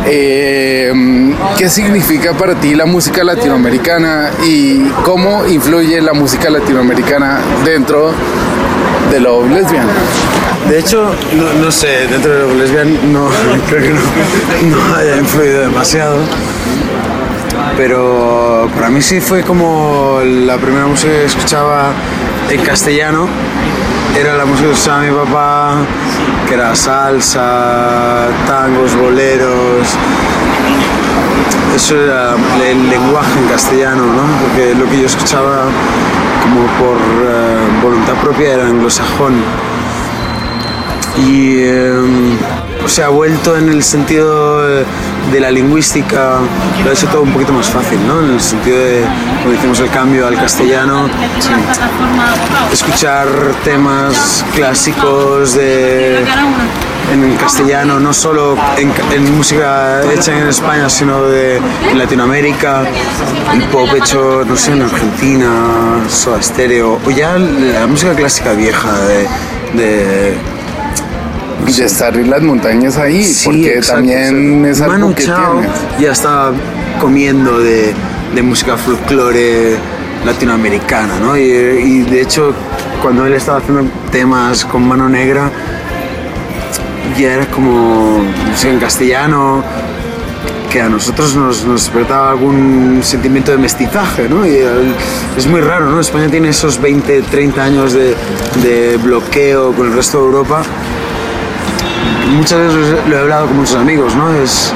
Eh, ¿Qué significa para ti la música latinoamericana y cómo influye la música latinoamericana dentro de Love Lesbian? De hecho, no, sé, dentro de Lobo Lesbian no, creo que no, no haya influido demasiado. Pero para mí sí fue como la primera música que escuchaba en castellano. Era la música que escuchaba mi papá, que era salsa, tangos, boleros. Eso era el lenguaje en castellano, ¿no? Porque lo que yo escuchaba como por eh, voluntad propia era anglosajón. Y eh, o sea, ha vuelto en el sentido de, de la lingüística, lo ha hecho todo un poquito más fácil, ¿no? En el sentido de, cuando hicimos el cambio al castellano, escuchar temas clásicos de, en castellano, no solo en, en música hecha en España, sino de Latinoamérica, el pop hecho, no sé, en Argentina, Soda Stereo, o ya la música clásica vieja de Y estar en las montañas ahí, Sí, porque exacto, también exacto. es algo Manu que Chao tienes. ya estaba comiendo de, de música folclore latinoamericana, ¿no? Y, y de hecho, cuando él estaba haciendo temas con mano negra, ya era como en castellano, que a nosotros nos, nos despertaba algún sentimiento de mestizaje, ¿no? Y el- es muy raro, ¿no? España tiene esos 20, 30 años de, de bloqueo con el resto de Europa muchas veces lo he hablado con muchos amigos, ¿no? Es,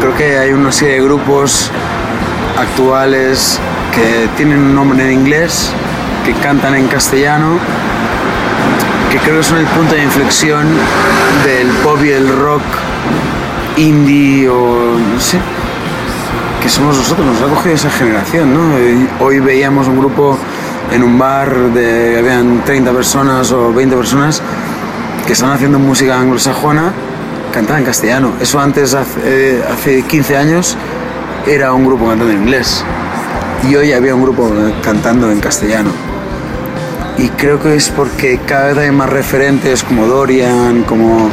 creo que hay una serie de grupos actuales que tienen un nombre en inglés, que cantan en castellano, que creo que son el punto de inflexión del pop y el rock indie o no sé, que somos nosotros, nos ha cogido esa generación, ¿no? Hoy veíamos un grupo en un bar de habían 30 personas o 20 personas que están haciendo música anglosajona cantada en castellano. Eso antes, hace, eh, hace 15 años, era un grupo cantando en inglés. Y hoy había un grupo cantando en castellano. Y creo que es porque cada vez hay más referentes como Dorian, como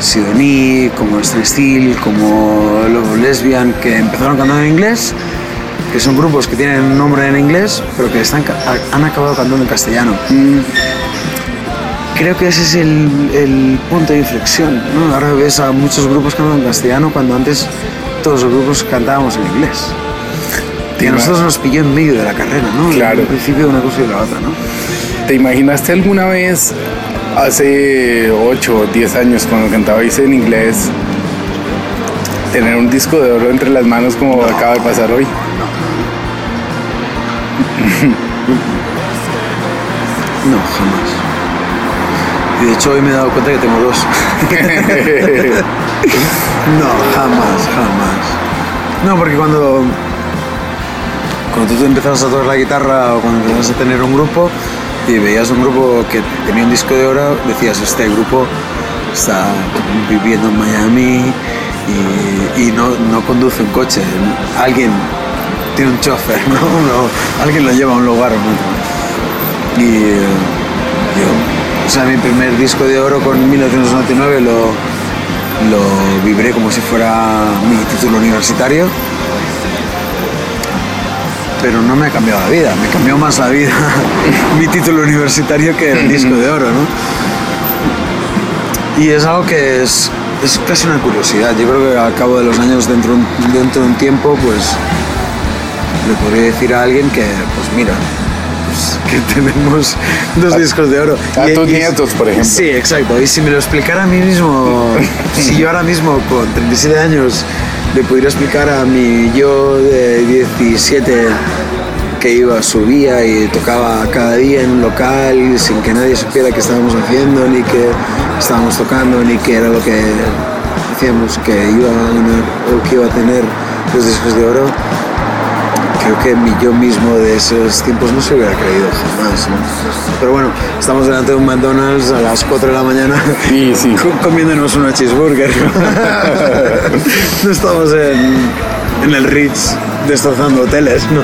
Sidonie, como Stan Steel, como Lobo Lesbian, que empezaron cantando en inglés, que son grupos que tienen un nombre en inglés, pero que están, han acabado cantando en castellano. Creo que ese es el, el punto de inflexión. ¿no? Ahora ves a muchos grupos cantando en castellano cuando antes todos los grupos cantábamos en inglés. Y a nosotros nos pilló en medio de la carrera, ¿no? Claro. Al principio de una cosa y la otra, ¿no? ¿Te imaginaste alguna vez, hace 8 o 10 años, cuando cantabais en inglés, tener un disco de oro entre las manos como acaba de pasar hoy? No, jamás. Y de hecho hoy me he dado cuenta que tengo dos. No, jamás, jamás. No, porque cuando, cuando tú empezabas a tocar la guitarra o cuando empezabas a tener un grupo y veías un grupo que tenía un disco de oro, decías, este grupo está viviendo en Miami y, no, no conduce un coche. Alguien tiene un chofer, ¿no? No, alguien lo lleva a un lugar o. Y eh, yo, o sea, mi primer disco de oro con 1999 lo, lo vibré como si fuera mi título universitario. Pero no me ha cambiado la vida, me cambió más la vida mi título universitario que el disco de oro, ¿no? Y es algo que es, es casi una curiosidad. Yo creo que al cabo de los años, dentro, dentro de un tiempo, pues le podría decir a alguien que, pues mira, que tenemos dos discos de oro. a Y- tus y- nietos, por ejemplo. Sí, exacto. Y si me lo explicara a mí mismo, si yo ahora mismo con 37 años le pudiera explicar a mi yo de 17 que iba, subía y tocaba cada día en un local sin que nadie supiera qué estábamos haciendo, ni que estábamos tocando, ni qué era lo que hacíamos, que iba a ganar o que iba a tener los discos de oro. Creo que yo mismo de esos tiempos no se hubiera creído jamás. ¿no? Pero bueno, estamos delante de un McDonald's a las 4 de la mañana Sí, sí. co- comiéndonos una cheeseburger. no estamos en, en el Ritz destrozando hoteles, ¿no?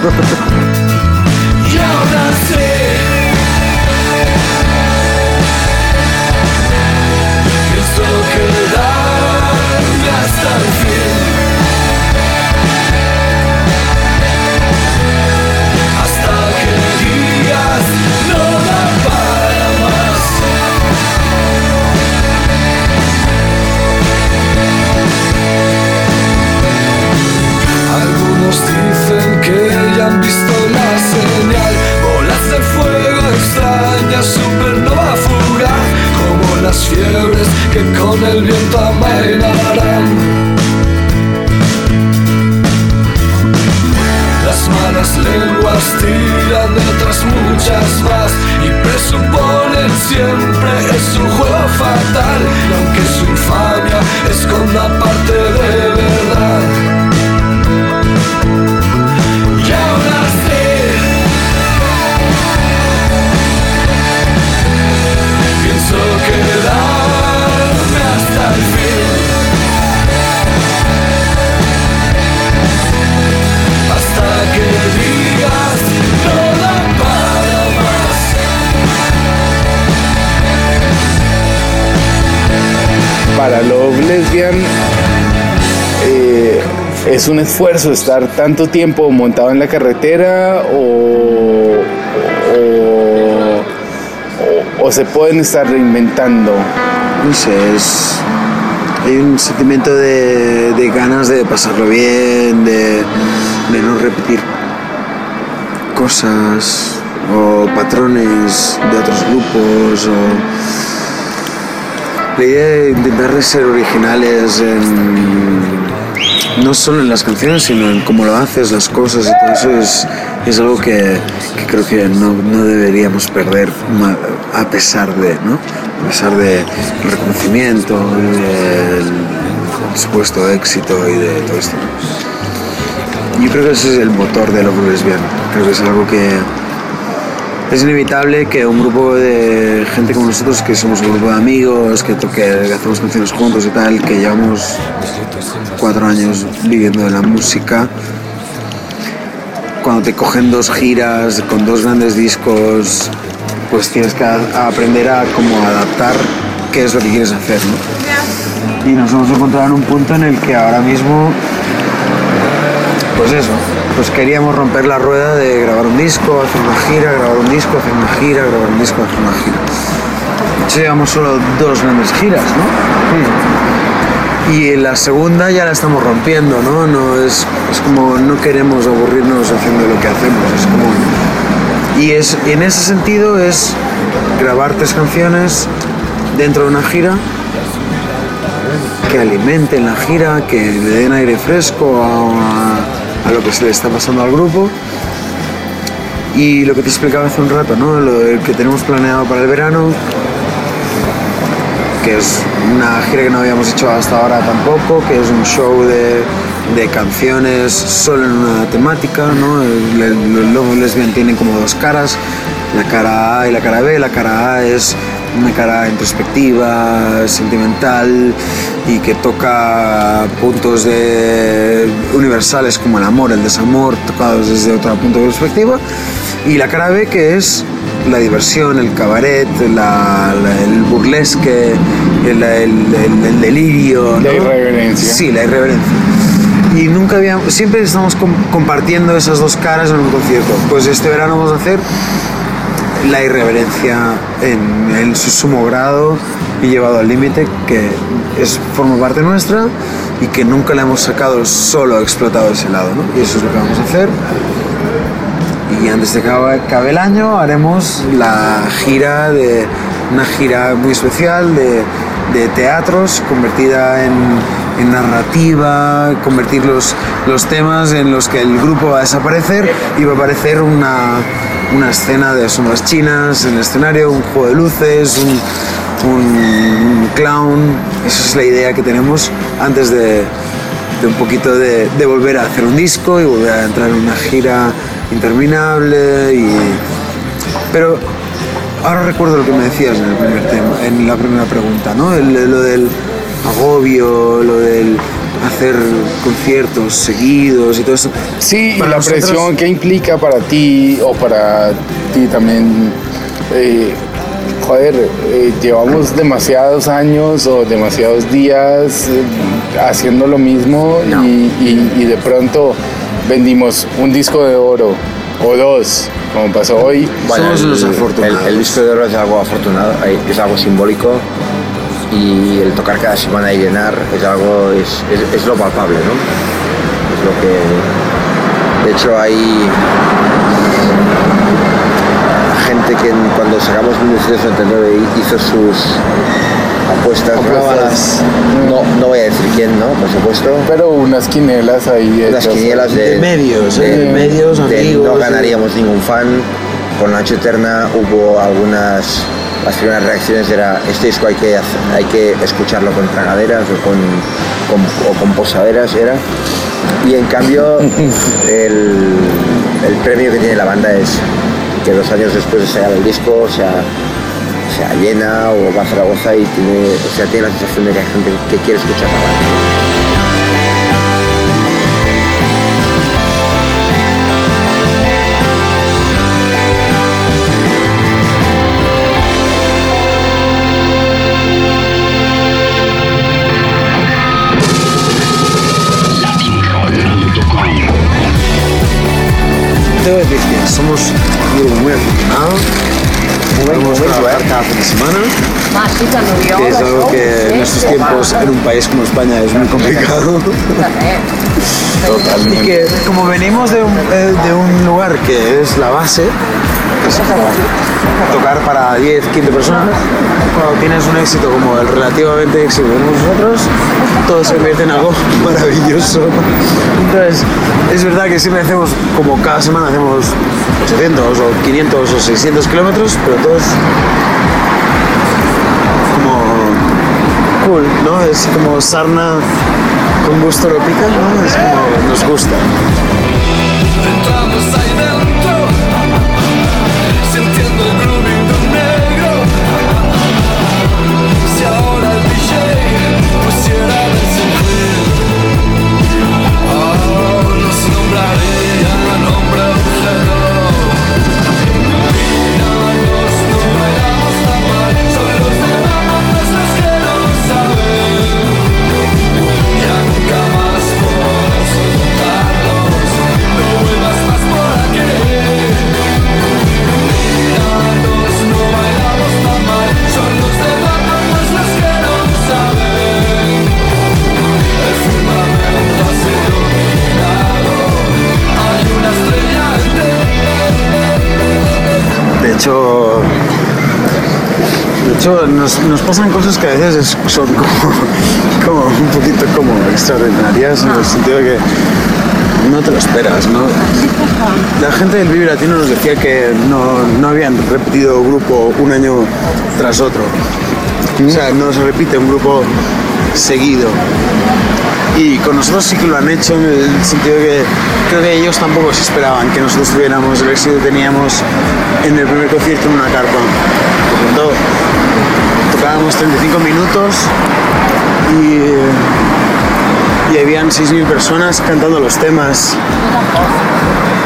Es un esfuerzo estar tanto tiempo montado en la carretera o, se pueden estar reinventando. No sé, es. Hay un sentimiento de, ganas de pasarlo bien, de, de no repetir cosas o patrones de otros grupos o. La idea de intentar ser originales en- no solo en las canciones, sino en cómo lo haces, las cosas y todo eso es, algo que, creo que no, no deberíamos perder a pesar de, ¿no? A pesar del reconocimiento, y del supuesto éxito y de todo esto. Yo creo que ese es el motor de lo lesbiano. Creo que es algo que es inevitable que un grupo de gente como nosotros, que somos un grupo de amigos, que, que hacemos canciones juntos y tal, que llevamos cuatro años viviendo de la música, cuando te cogen dos giras con dos grandes discos, pues tienes que a- aprender a como adaptar qué es lo que quieres hacer, ¿no? Y nos hemos encontrado en un punto en el que ahora mismo pues eso, pues queríamos romper la rueda de grabar un disco, hacer una gira, grabar un disco, hacer una gira, grabar un disco, hacer una gira. Llevamos solo dos grandes giras, ¿no? Y en la segunda ya la estamos rompiendo, ¿no? es, como no queremos aburrirnos haciendo lo que hacemos, es. Y es, en ese sentido es grabar tres canciones dentro de una gira que alimenten la gira, que le den aire fresco a, lo que se le está pasando al grupo. Y lo que te explicaba hace un rato, ¿no? Lo que tenemos planeado para el verano, que es una gira que no habíamos hecho hasta ahora tampoco, que es un show de, de canciones solo en una temática, ¿no? El, Lesbian tiene como dos caras, la cara A y la cara B. La cara A es una cara introspectiva, sentimental y que toca puntos de universales como el amor, el desamor, tocados desde otro punto de perspectiva. Y la cara B que es la diversión, el cabaret, la- la- el burlesque, el, el- el- el delirio. La ¿no? irreverencia. Sí, la irreverencia. Y nunca habíamos, siempre estamos com- compartiendo esas dos caras en un concierto. Pues este verano vamos a hacer la irreverencia en, en su sumo grado y llevado al límite, que es, forma parte nuestra y que nunca le hemos sacado solo explotado ese lado. ¿no? Y eso es lo que vamos a hacer. Y antes de que acabe el año haremos la gira de una gira muy especial de, de teatros convertida en, en narrativa, convertir los, los temas en los que el grupo va a desaparecer y va a aparecer una, una escena de sombras chinas en el escenario, un juego de luces, un, clown. Esa es la idea que tenemos antes de, un poquito de, de volver a hacer un disco y volver a entrar en una gira interminable y pero ahora recuerdo lo que me decías en, el primer tema, en la primera pregunta, ¿no? El- lo del agobio, lo del hacer conciertos seguidos y todo eso. Sí, y la nosotros- presión que implica para ti o para ti también. eh, joder, eh, llevamos demasiados años o demasiados días eh, haciendo lo mismo y, y- y de pronto vendimos un disco de oro o dos, como pasó hoy. Somos el, unos afortunados. el- el disco de oro es algo afortunado, eh, es algo simbólico y el tocar cada semana y llenar es algo, es, es- es lo palpable, ¿no? Es lo que... De hecho hay gente que cuando sacamos 1969 hizo sus apuestas, Apuestas. no, no voy a decir quién, ¿no? Por supuesto. Pero unas quinelas ahí. Las hechas. quinielas de, De medios, ¿eh? De medios, de amigos, No de- ganaríamos ningún fan. Con Noche Eterna hubo algunas. Las primeras reacciones era: este disco hay que, hacer- hay que escucharlo con tragaderas o con, con- o con posaderas, era. Y en cambio, el, el premio que tiene la banda es que dos años después de sacar el disco, sea, sea llena o va a Zaragoza y tiene, o sea, tiene la sensación de que hay gente que quiere escuchar la banda. En un país como España es muy complicado. Y que como venimos de un, eh, de un lugar que es la base, es como tocar para 10, 15 personas, cuando tienes un éxito como el relativamente éxito que tenemos nosotros, todo se convierte en algo maravilloso. Entonces, es verdad que siempre hacemos, como cada semana hacemos 800 o 500 o 600 kilómetros, pero todos Es como sarna con gusto lo pica, ¿no? Es como nos gusta. Entramos el negro. Si ahora De hecho, de hecho nos, nos pasan cosas que a veces es- son como, como un poquito como extraordinarias en el sentido de que no te lo esperas. La gente del Vive Latino nos decía que no, no habían repetido grupo un año tras otro. O sea, no se repite un grupo seguido. Y con nosotros sí que lo han hecho en el sentido que creo que ellos tampoco se esperaban que nosotros tuviéramos el éxito que teníamos en el primer concierto en una carpa. Por lo tanto, tocábamos 35 minutos y, y habían 6.000 personas cantando los temas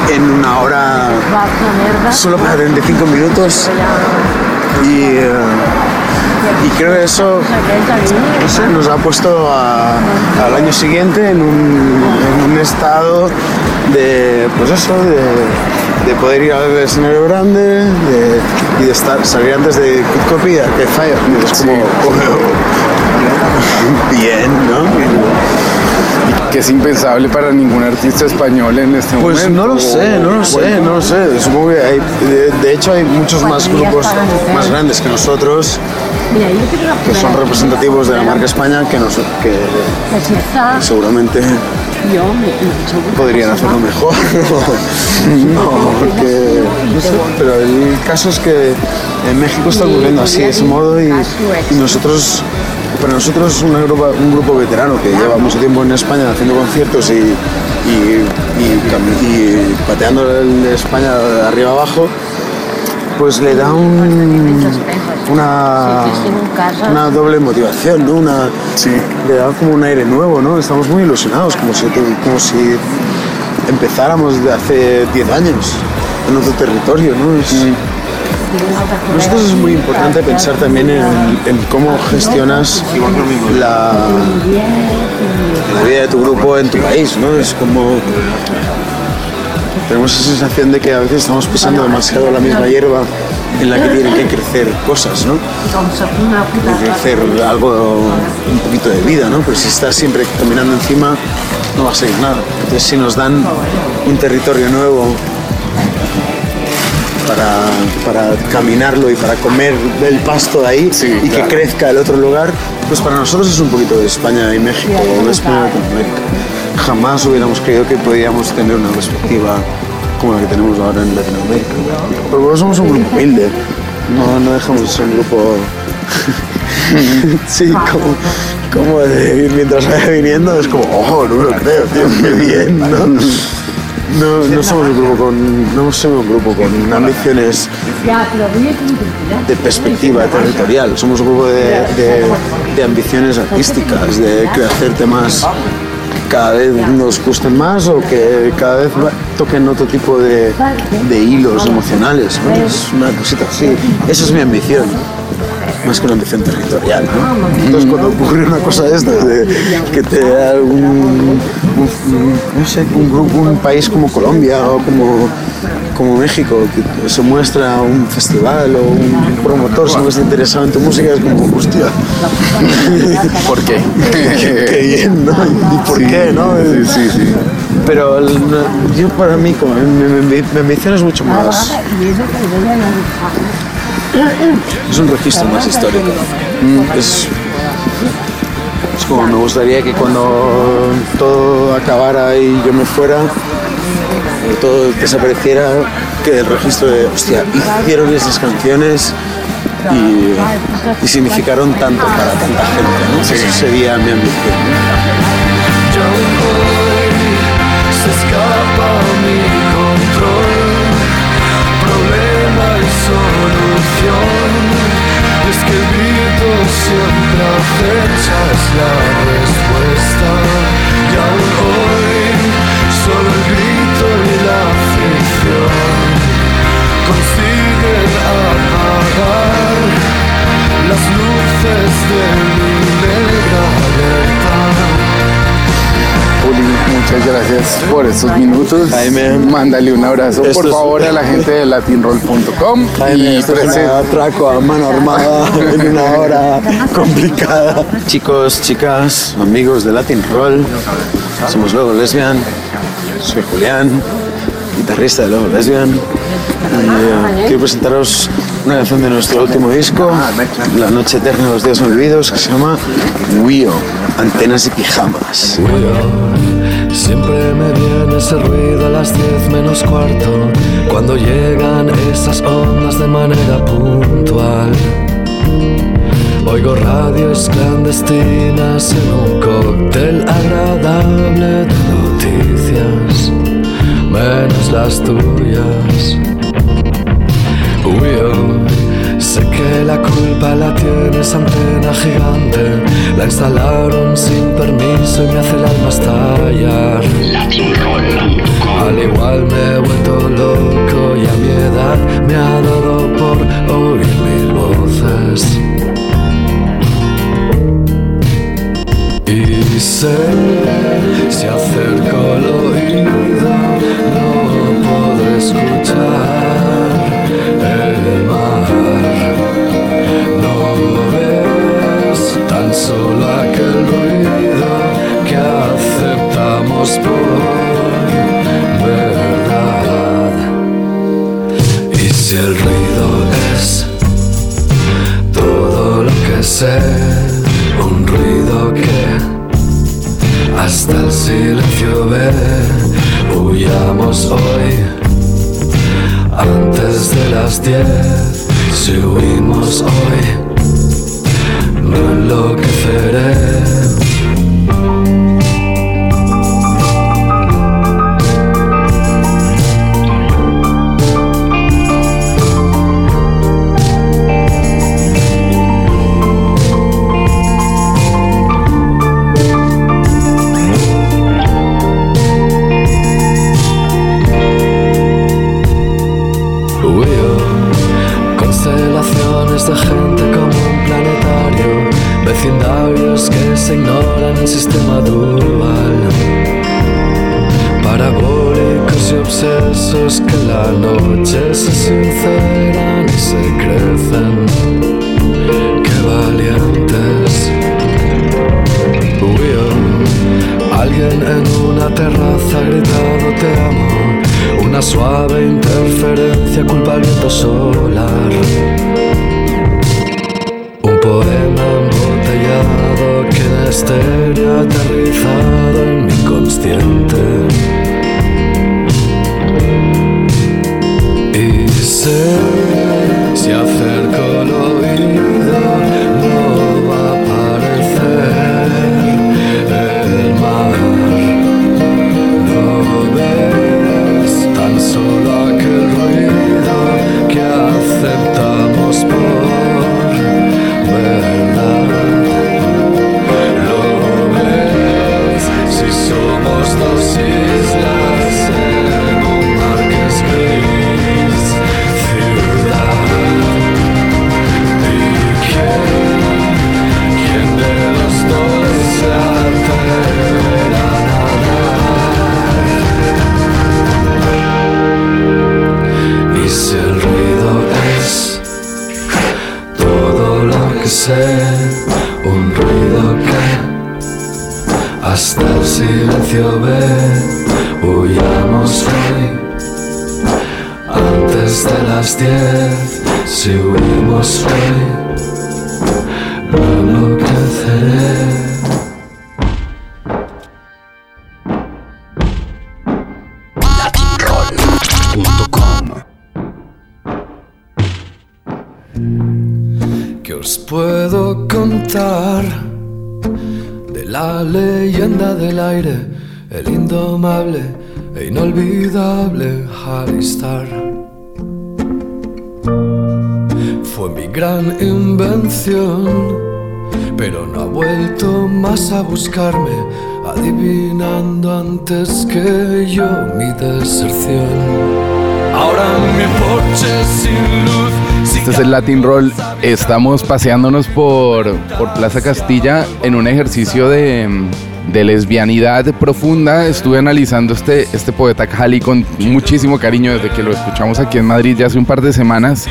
en una hora solo para 35 minutos y, eh, y creo que eso no sé, nos ha puesto a- al año siguiente en un, en un estado de pues eso de, de poder ir al escenario grande de- y de estar salir antes de y Arcade Fire es como bien ¿no? Y que es impensable para ningún artista español en este Pues momento. no lo sé, no lo sé, no lo sé. Supongo que hay, de, de hecho hay muchos más grupos más grandes que nosotros que son representativos de la marca España que, nos, que seguramente podrían hacerlo mejor. no, porque no sé, pero el caso es que en México está ocurriendo así de ese modo y, y nosotros para nosotros es una grupa- un grupo veterano que lleva mucho tiempo en España haciendo conciertos y, y, y y pateando el España de arriba abajo, pues le da un, una, una doble motivación, ¿no? Una, Le da como un aire nuevo, ¿no? Estamos muy ilusionados, como si, como si empezáramos de hace 10 años en otro territorio, ¿no? Es- para nosotros es muy importante pensar también en, en cómo gestionas la, la vida de tu grupo en tu país, ¿no? Es como tenemos esa sensación de que a veces estamos pisando demasiado la misma hierba en la que tienen que crecer cosas, ¿no? Que crecer algo, un poquito de vida, ¿no? Pero si estás siempre caminando encima, no va a seguir nada. Entonces, si nos dan un territorio nuevo para, para caminarlo y para comer del pasto de ahí Sí, y que crezca el otro lugar, pues para nosotros es un poquito de España y México, o de España y Latinoamérica. Jamás hubiéramos creído que podíamos tener una perspectiva como la que tenemos ahora en Latinoamérica. Pero bueno, somos un grupo humilde, no, no dejamos de ser un grupo... sí, como, como de mientras vaya viniendo, es como, oh, no lo creo, tío, qué bien, ¿no? No, somos un grupo con, no somos un grupo con ambiciones de perspectiva territorial. Somos un grupo de, de- ambiciones artísticas, de hacer temas cada vez nos gusten más o que cada vez toquen otro tipo de, de hilos emocionales. ¿no? Es una cosita así. Esa es mi ambición. Más que una ambición territorial. ¿no? Entonces, cuando ocurre una cosa de estas, de que te da un, un- un- no sé, un grupo, un país como Colombia o como, como México, que se muestra un festival o un promotor se muestra interesado en tu música, es como, hostia, ¿Por qué? qué bien, ¿no? ¿Y por Sí, qué, no? Sí, sí, sí. Pero el- yo para mí, como mi, mi- es mucho más, es un registro más histórico. Es, es como me gustaría que cuando todo acabara y yo me fuera, o todo desapareciera, que el registro de, hostia, hicieron esas canciones y, y significaron tanto para tanta gente, ¿no? Eso sería mi ambición. Se escapa mi control, problema y solución. Es que el grito siempre acecha es la respuesta. Las luces de mi negra alerta. Juli, muchas gracias por estos minutos. Jaime. Mándale un abrazo, Esto por es- favor, a la gente de latinroll.com Jaime, y presenta. atraco a mano armada en una hora complicada. Chicos, chicas, amigos de Latin Roll, somos Luego Lesbian, soy Julián, guitarrista de Luego Lesbian. Y, eh, quiero presentaros una canción de nuestro último disco, La Noche Eterna de los Días Olvidos, que se llama Wio, Antenas y Pijamas. Siempre me viene ese ruido a las 10 menos cuarto Cuando llegan esas ondas de manera puntual Oigo radios clandestinas en un cóctel agradable de noticias Menos las tuyas Sé que la culpa la tiene esa antena gigante. La instalaron sin permiso y me hace el alma estallar. Al igual me he vuelto loco y a mi edad me ha dado por oír mil voces. Y sé, si acerco el oído, no podré escuchar Por verdad. Y si el ruido es todo lo que sé, un ruido que hasta el silencio ve, huyamos hoy antes de las diez. Si huimos hoy, no lo enloqueceré. A buscarme, adivinando antes que yo mi deserción. Ahora mi porche sin luz. Este es el Latin Roll. Estamos paseándonos por, por Plaza Castilla en un ejercicio de, de lesbianidad profunda. Estuve analizando este, este poeta Cali con muchísimo cariño desde que lo escuchamos aquí en Madrid ya hace un par de semanas.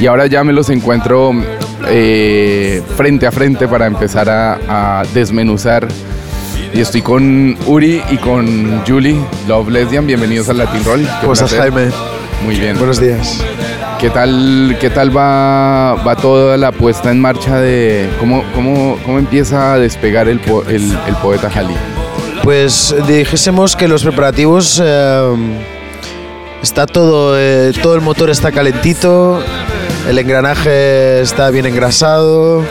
Y ahora ya me los encuentro eh, frente a frente para empezar a, a desmenuzar. Y estoy con Uri y con Julie, Love Lesbian. Bienvenidos al Latin Roll. ¿Cómo estás. Jaime? Muy bien. Buenos días. ¿Qué tal, qué tal va, va toda la puesta en marcha de cómo, cómo, cómo empieza a despegar el, po- el, el poeta Jali? Pues dijésemos que los preparativos eh, está todo, eh, todo el motor está calentito, el engranaje está bien engrasado,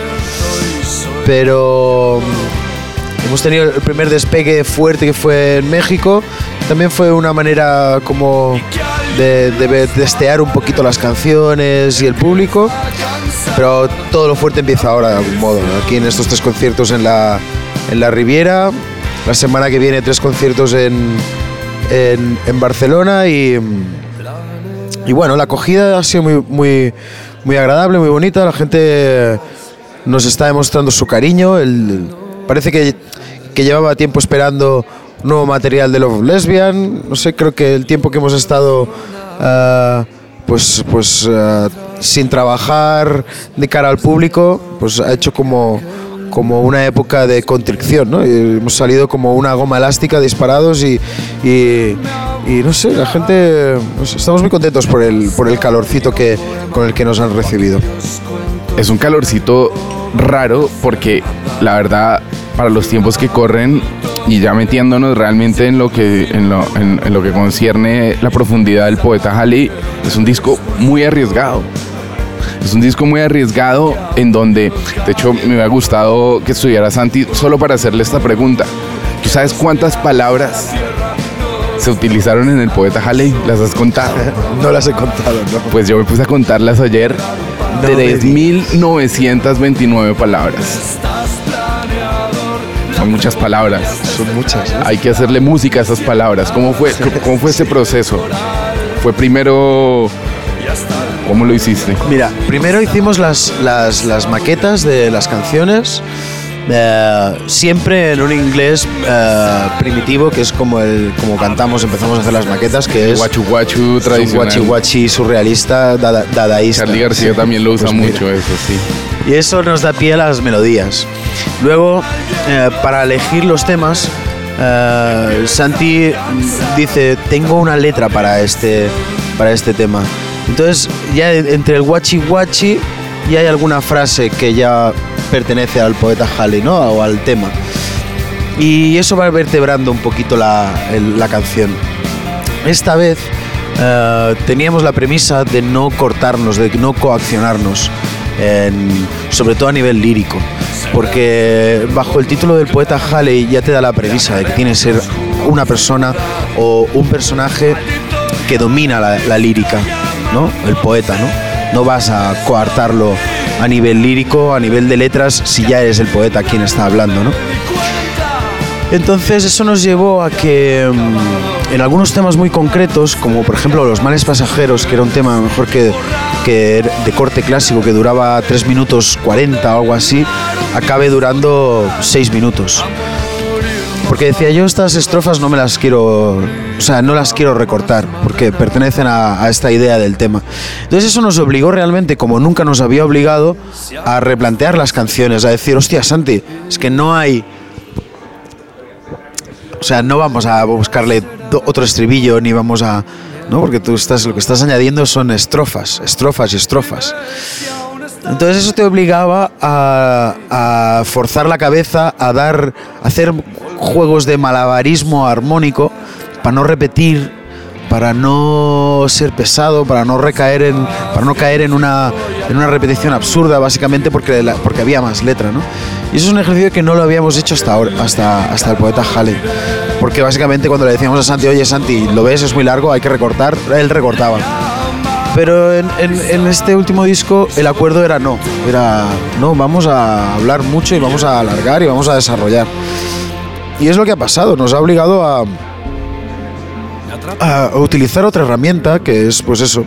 pero mm, hemos tenido el primer despegue fuerte que fue en México. También fue una manera como de, de testear un poquito las canciones y el público. Pero todo lo fuerte empieza ahora de algún modo. Aquí en estos tres conciertos en la, en la Riviera. La semana que viene tres conciertos en, en, en Barcelona y, y bueno, la acogida ha sido muy, muy, muy agradable, muy bonita. La gente nos está demostrando su cariño. El, parece que, que llevaba tiempo esperando nuevo material de Love Lesbian. No sé, creo que el tiempo que hemos estado ah, pues, pues ah, sin trabajar de cara al público, pues ha hecho como, como una época de constricción, ¿no? Y hemos salido como una goma elástica disparados y, y, y no sé, la gente, estamos muy contentos por el, por el calorcito que, con el que nos han recibido. Es un calorcito raro porque la verdad para los tiempos que corren y ya metiéndonos realmente en lo que en lo, en- en lo que concierne la profundidad del poeta Halley es un disco muy arriesgado es un disco muy arriesgado en donde de hecho me hubiera gustado que estuviera Santi solo para hacerle esta pregunta ¿tú sabes cuántas palabras se utilizaron en el poeta Halley? ¿las has contado? No las he contado, ¿no? Pues yo me puse a contarlas ayer. No me 3.929 palabras. Son muchas palabras. Son muchas. ¿eh? Hay que hacerle música a esas palabras. ¿Cómo fue, cómo fue ese proceso? Fue primero... ¿Cómo lo hiciste? Mira, primero hicimos las, las, las maquetas de las canciones, eh, siempre en un inglés eh, primitivo, que es como, el, como cantamos, empezamos a hacer las maquetas, que es Guachu guachu tradicional. guachi guachi surrealista, dada- dadaísta. Charlie García Sí. también lo usa Pues mucho, eso sí. Y eso nos da pie a las melodías. Luego, eh, para elegir los temas, eh, Santi dice, tengo una letra para este, para este tema. Entonces, ya entre el guachi guachi ya hay alguna frase que ya pertenece al poeta Halley, ¿no? O al tema. Y eso va vertebrando un poquito la, la canción. Esta vez eh, teníamos la premisa de no cortarnos, de no coaccionarnos, en- sobre todo a nivel lírico, porque bajo el título del poeta Halley ya te da la premisa de que tiene que ser una persona o un personaje que domina la, la lírica, ¿no? El poeta, ¿no? No vas a coartarlo a nivel lírico, a nivel de letras, si ya eres el poeta quien está hablando, ¿no? Entonces eso nos llevó a que mm, en algunos temas muy concretos, como por ejemplo Los males pasajeros, que era un tema mejor que, que era de corte clásico, que duraba 3 minutos 40 o algo así, acabe durando 6 minutos. Porque decía yo estas estrofas no me las quiero, o sea, no las quiero recortar, porque pertenecen a, a esta idea del tema. Entonces eso nos obligó realmente, como nunca nos había obligado, a replantear las canciones, a decir, hostia, Santi, es que no hay o sea, no vamos a buscarle otro estribillo ni vamos a. ¿No? Porque tú estás, lo que estás añadiendo son estrofas, estrofas y estrofas. Entonces eso te obligaba a, forzar la cabeza, a dar, a hacer juegos de malabarismo armónico para no repetir, para no ser pesado, para no recaer en, para no caer en una, en una repetición absurda, básicamente porque, porque había más letra, ¿no? Y eso es un ejercicio que no lo habíamos hecho hasta ahora, hasta, hasta el poeta Halley. Porque básicamente cuando le decíamos a Santi, oye Santi, lo ves, es muy largo, hay que recortar, él recortaba. Pero en, en- este último disco el acuerdo era no, era no, vamos a hablar mucho y vamos a alargar y vamos a desarrollar. Y es lo que ha pasado, nos ha obligado a, a utilizar otra herramienta que es pues eso,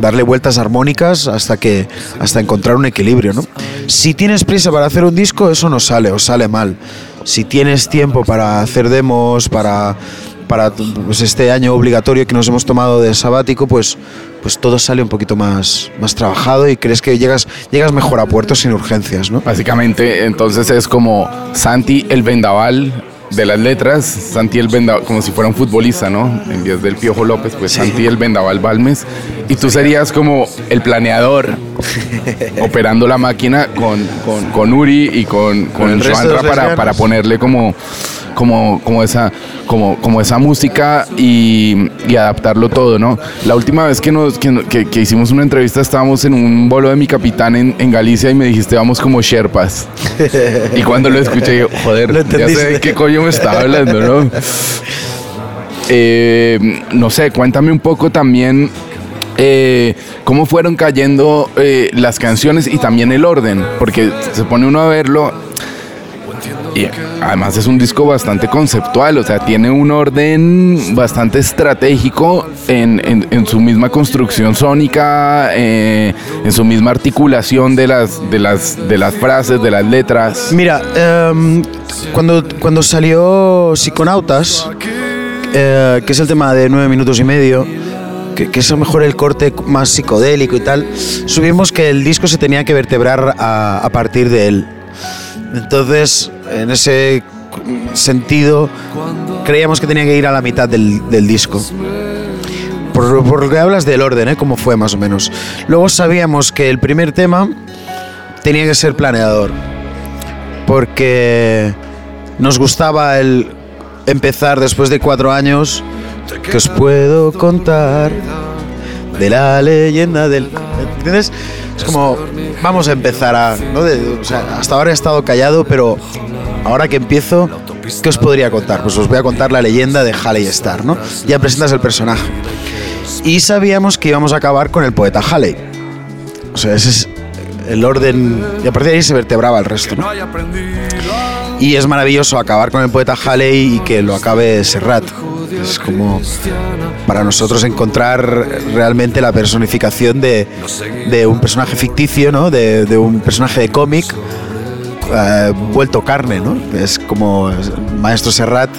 darle vueltas armónicas hasta que hasta encontrar un equilibrio, ¿no? Si tienes prisa para hacer un disco, eso no sale o sale mal. Si tienes tiempo para hacer demos, para para pues, este año obligatorio que nos hemos tomado de sabático, pues pues todo sale un poquito más más trabajado y crees que llegas llegas mejor a puerto sin urgencias, ¿no? Básicamente, entonces es como Santi el vendaval de las letras, Santi el vendaval, como si fuera un futbolista, ¿no? En vez del Piojo López, pues Santi el vendaval Balmes. Y tú serías como el planeador, operando la máquina con, con, con Uri y con, con, el resto de Joandra para, para ponerle como, como, como, esa, como, como esa música y, y adaptarlo todo, ¿no? La última vez que, nos, que, que- que hicimos una entrevista estábamos en un bolo de mi capitán en, en Galicia y me dijiste, vamos como Sherpas. y cuando lo escuché, yo, joder, Lo ya sé de qué coño me estaba hablando, ¿no? Eh, no sé, cuéntame un poco también eh, cómo fueron cayendo eh, las canciones y también el orden, porque se pone uno a verlo y además es un disco bastante conceptual, o sea, tiene un orden bastante estratégico en, en- en su misma construcción sónica, eh, en su misma articulación de las, de, las, de las frases, de las letras. Mira, em, cuando, cuando salió Psiconautas, eh, que es el tema de nueve minutos y medio, que, es a lo mejor el corte más psicodélico y tal, subimos que el disco se tenía que vertebrar a partir de él. Entonces, en ese sentido, creíamos que tenía que ir a la mitad del, disco. Por, por lo que hablas del orden, ¿eh? cómo fue más o menos. Luego sabíamos que el primer tema tenía que ser planeador, porque nos gustaba el empezar después de cuatro años, que os puedo contar de la leyenda del... ¿Entiendes? Es como, vamos a empezar a... ¿no? O sea, hasta ahora he estado callado, pero ahora que empiezo, ¿qué os podría contar? Pues os voy a contar la leyenda de Halley Star, ¿no? Ya presentas el personaje. Y sabíamos que íbamos a acabar con el poeta Halley. O sea, ese es el orden... Y a partir de ahí se vertebraba el resto, ¿no? Y es maravilloso acabar con el poeta Halley y que lo acabe Serrat. Es como para nosotros encontrar realmente la personificación de, de un personaje ficticio, ¿no? De, de un personaje de cómic eh, vuelto carne, ¿no? Es como es- Maestro Serrat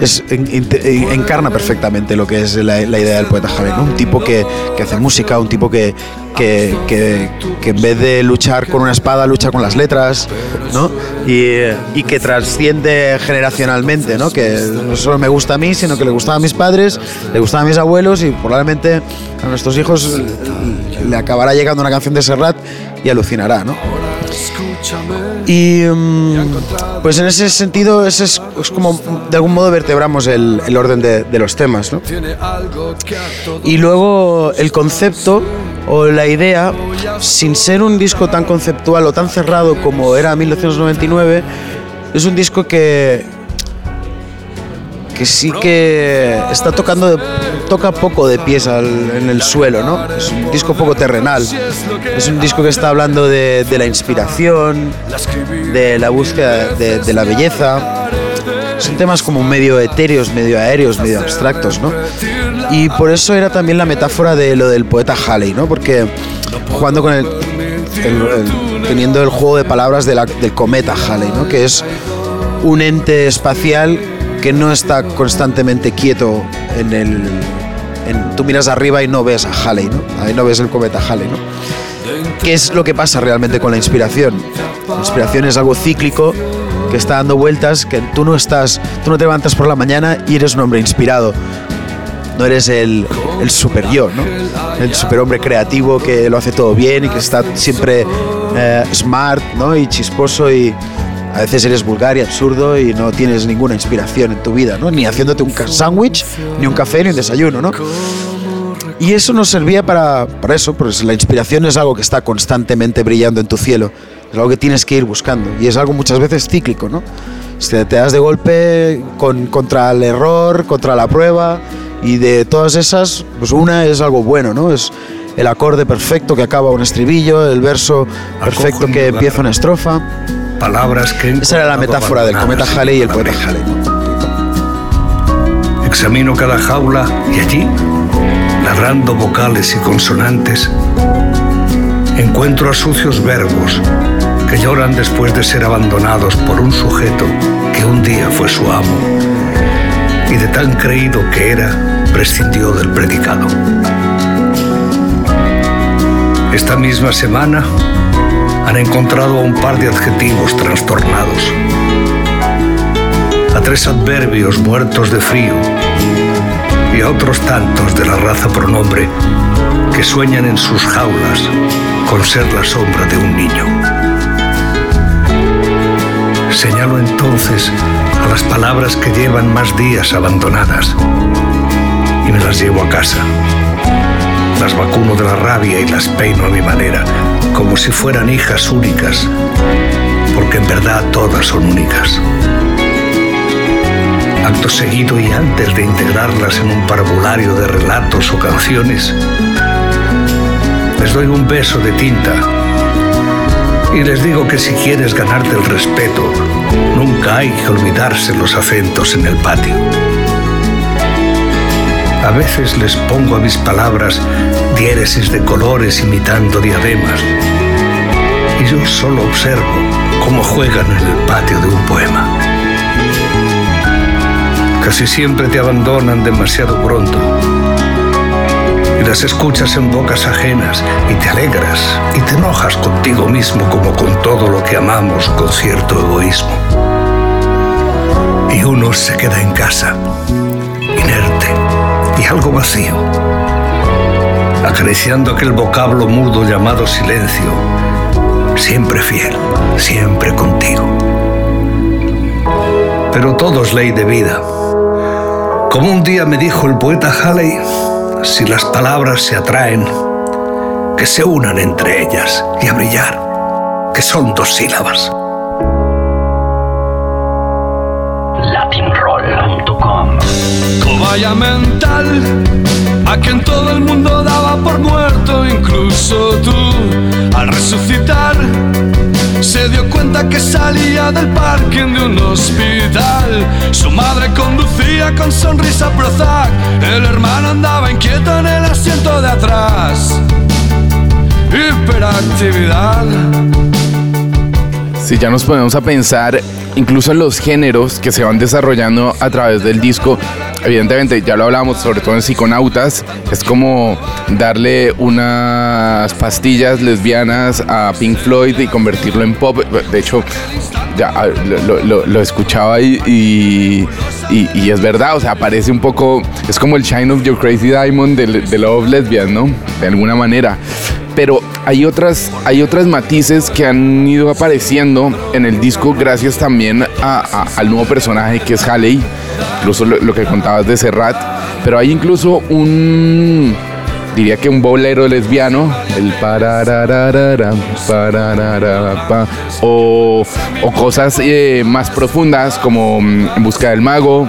es, encarna perfectamente lo que es la, la idea del poeta Halley, ¿no? Un tipo que, que hace música, un tipo que, que, que- que en vez de luchar con una espada, lucha con las letras, ¿no? Y, y que trasciende generacionalmente, ¿no? Que no solo me gusta a mí, sino que le gustaba a mis padres, le gustaba a mis abuelos y probablemente a nuestros hijos le acabará llegando una canción de Serrat y alucinará, ¿no? Y mm, pues en ese sentido, ese es, es como de algún modo vertebramos el, el orden de, de los temas. ¿no? Y luego el concepto o la idea, sin ser un disco tan conceptual o tan cerrado como era 1999, es un disco que, que sí que está tocando, de- toca poco de pies en el suelo, ¿no? Es un disco poco terrenal. Es un disco que está hablando de, la inspiración, de la búsqueda de la belleza. Son temas como medio etéreos, medio aéreos, medio abstractos, ¿no? Y por eso era también la metáfora de lo del poeta Halley, ¿no? Porque jugando con el, teniendo el juego de palabras de la- del cometa Halley, ¿no? Que es un ente espacial que no está constantemente quieto en el... tú miras arriba y no ves a Halley, ¿no? Ahí no ves el cometa Halley, ¿no? ¿Qué es lo que pasa realmente con la inspiración? La inspiración es algo cíclico que está dando vueltas, que tú no estás, tú no te levantas por la mañana y eres un hombre inspirado. No eres el, el super yo, ¿no? El superhombre creativo que lo hace todo bien y que está siempre eh, smart, ¿no? Y chisposo y a veces eres vulgar y absurdo y no tienes ninguna inspiración en tu vida, ¿no? Ni haciéndote un sándwich, ni un café, ni un desayuno, ¿no? Y eso nos servía para, para eso, pues la inspiración es algo que está constantemente brillando en tu cielo, es algo que tienes que ir buscando y es algo muchas veces cíclico, ¿no? Te das de golpe con, contra el error, contra la prueba y de todas esas, pues una es algo bueno, ¿no? Es el acorde perfecto que acaba un estribillo, el verso perfecto que empieza una estrofa. Palabras que Esa era la metáfora del cometa Halley y el poeta Halley. ¿no? Examino cada jaula y allí, ladrando vocales y consonantes, encuentro a sucios verbos que lloran después de ser abandonados por un sujeto que un día fue su amo y de tan creído que era, prescindió del predicado. Esta misma semana han encontrado a un par de adjetivos trastornados, a tres adverbios muertos de frío y a otros tantos de la raza pronombre que sueñan en sus jaulas con ser la sombra de un niño. Señalo entonces a las palabras que llevan más días abandonadas y me las llevo a casa. Las vacuno de la rabia y las peino a mi manera, como si fueran hijas únicas, porque en verdad todas son únicas. Acto seguido y antes de integrarlas en un parvulario de relatos o canciones, les doy un beso de tinta y les digo que si quieres ganarte el respeto, nunca hay que olvidarse los acentos en el patio. A veces les pongo a mis palabras diéresis de colores imitando diademas. Y yo solo observo cómo juegan en el patio de un poema. Casi siempre te abandonan demasiado pronto. Las escuchas en bocas ajenas y te alegras y te enojas contigo mismo como con todo lo que amamos con cierto egoísmo. Y uno se queda en casa, inerte y algo vacío, acariciando aquel vocablo mudo llamado silencio, siempre fiel, siempre contigo. Pero todo es ley de vida. Como un día me dijo el poeta Halley, si las palabras se atraen, que se unan entre ellas y a brillar, que son dos sílabas. latinroll.com Cobaya mental, a quien todo el mundo daba por muerto, incluso tú, al resucitar, se dio cuenta que salía del parking de un hospital. Su madre conducía con sonrisa Prozac, el hermano andaba inquieto en el asiento de atrás. Hiperactividad. Si ya nos ponemos a pensar incluso los géneros que se van desarrollando a través del disco, evidentemente ya lo hablamos, sobre todo en Psiconautas, es como darle unas pastillas lesbianas a Pink Floyd y convertirlo en pop. De hecho, ya lo, escuchaba y es verdad, o sea, parece un poco, es como el Shine of Your Crazy Diamond de, de Love Lesbian, ¿no? De alguna manera. Pero hay otras, hay otras matices que han ido apareciendo en el disco gracias también a- a- al nuevo personaje que es Haley, incluso lo, lo que contabas de Serrat, pero hay incluso un, diría que un bolero lesbiano, el parararara, parararapa, o, o cosas eh, más profundas como mm, En busca del mago,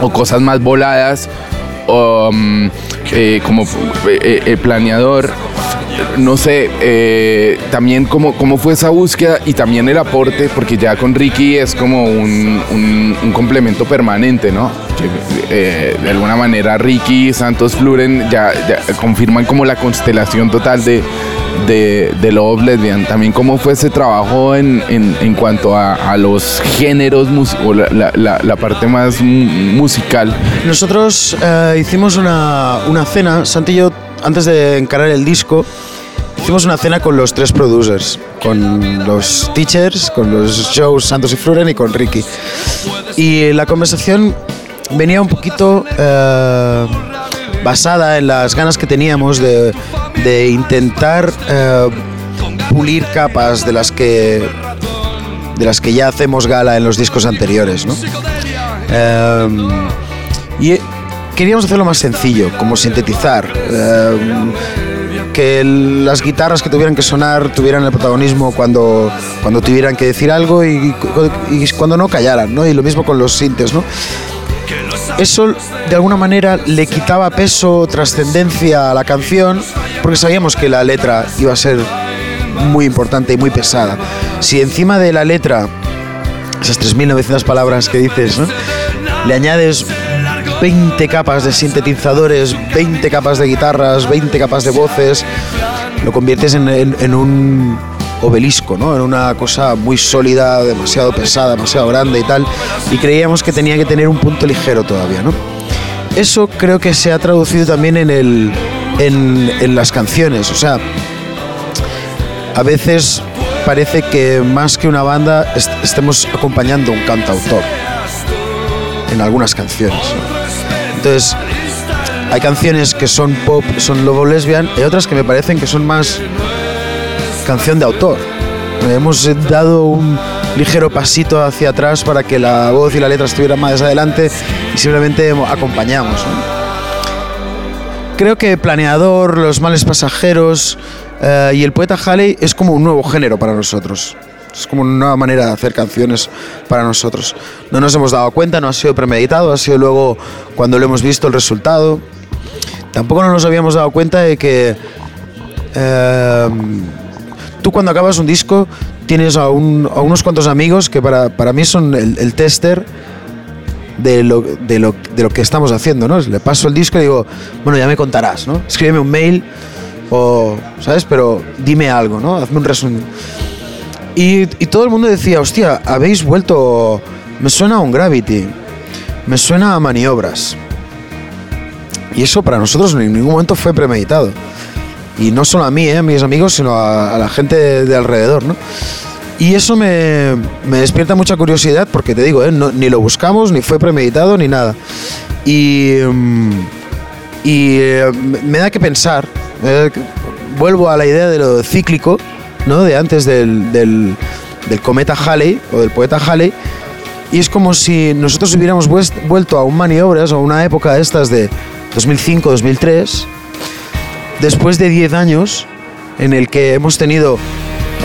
o cosas más voladas, o, mm, eh, como eh, eh, el planeador. No sé, eh, también cómo, cómo fue esa búsqueda y también el aporte, porque ya con Ricky es como un, un- complemento permanente, ¿no? Eh, de alguna manera Ricky, Santos, Fluren ya, confirman como la constelación total de, de, de Love Lesbian. También cómo fue ese trabajo en, en- en cuanto a, los géneros o la, parte más mu- musical. Nosotros eh, hicimos una, una cena, Santi y yo, antes de encarar el disco, hicimos una cena con los tres producers, con los teachers, con los shows Santos y Fluren y con Ricky. Y la conversación venía un poquito eh, basada en las ganas que teníamos de, de intentar eh, pulir capas de las que de las que ya hacemos gala en los discos anteriores, ¿no? Em, y eh, queríamos hacerlo más sencillo, como sintetizar. em, que las guitarras que tuvieran que sonar tuvieran el protagonismo cuando, cuando tuvieran que decir algo y, y cuando no callaran, ¿no? Y lo mismo con los sintes, ¿no? Eso de alguna manera le quitaba peso, trascendencia a la canción, porque sabíamos que la letra iba a ser muy importante y muy pesada. Si encima de la letra, esas 3.900 palabras que dices, ¿no? le añades 20 capas de sintetizadores, 20 capas de guitarras, 20 capas de voces, lo conviertes en, un obelisco, ¿no? en una cosa muy sólida, demasiado pesada, demasiado grande y tal, y creíamos que tenía que tener un punto ligero todavía. ¿no? Eso creo que se ha traducido también en, las canciones, o sea, a veces parece que más que una banda est- estemos acompañando a un cantautor en algunas canciones. Entonces, hay canciones que son pop, son lobo lesbian, y otras que me parecen que son más canción de autor. Hemos dado un ligero pasito hacia atrás para que la voz y la letra estuvieran más adelante y simplemente acompañamos. Creo que Planeador, Los Males Pasajeros eh, y El Poeta Halley es como un nuevo género para nosotros. Es como una nueva manera de hacer canciones para nosotros. No nos hemos dado cuenta, no ha sido premeditado, ha sido luego cuando lo hemos visto el resultado. Tampoco no nos habíamos dado cuenta de que eh, tú cuando acabas un disco tienes a, un- a unos cuantos amigos que para, para mí son el, el tester de lo, de, lo, de lo que estamos haciendo, ¿no? Le paso el disco y digo, bueno, ya me contarás, ¿no? Escríbeme un mail o, ¿sabes? Pero dime algo, ¿no? Hazme un resumen. Y, todo el mundo decía, hostia, habéis vuelto, me suena a un Gravity, me suena a maniobras. Y eso para nosotros en ningún momento fue premeditado. Y no solo a mí, ¿eh? a mis amigos, sino a, la gente de, de alrededor, ¿no? Y eso me, despierta mucha curiosidad porque te digo, ¿eh? No- ni lo buscamos, ni fue premeditado, ni nada. Y, mm, eh, me- da que pensar, eh, vuelvo a la idea de lo cíclico, ¿no? de antes del, del, cometa Halley o del poeta Halley, y es como si nosotros hubiéramos vuelto a un maniobras o a una época de estas de 2005-2003, después de 10 años en el que hemos tenido,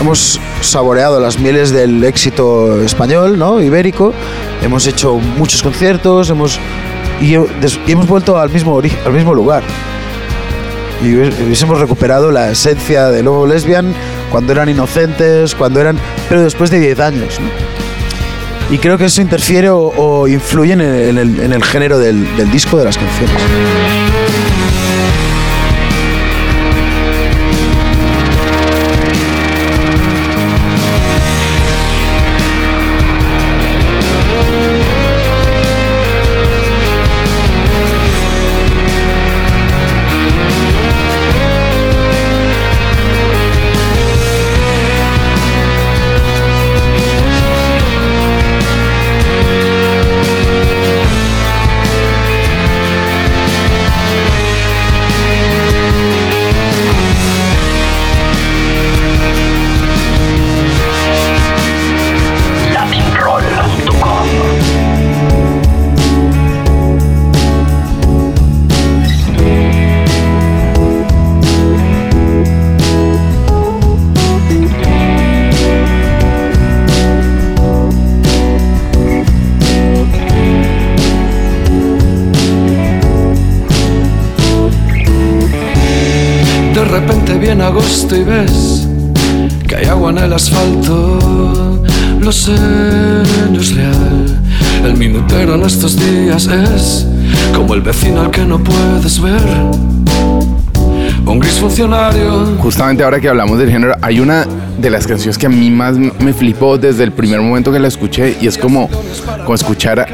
hemos saboreado las mieles del éxito español, ¿no? ibérico, hemos hecho muchos conciertos, hemos, y, hemos vuelto al mismo, al mismo lugar. Y hubiésemos recuperado la esencia de Lobo Lesbian cuando eran inocentes, cuando eran, pero después de 10 años. ¿no? Y creo que eso interfiere o, influye en el género del, del disco de las canciones. Real. El en estos días es como el vecino al que no puedes ver. Un gris funcionario. Justamente ahora que hablamos del género, hay una de las canciones que a mí más me flipó desde el primer momento que la escuché y es como, como escuchar a,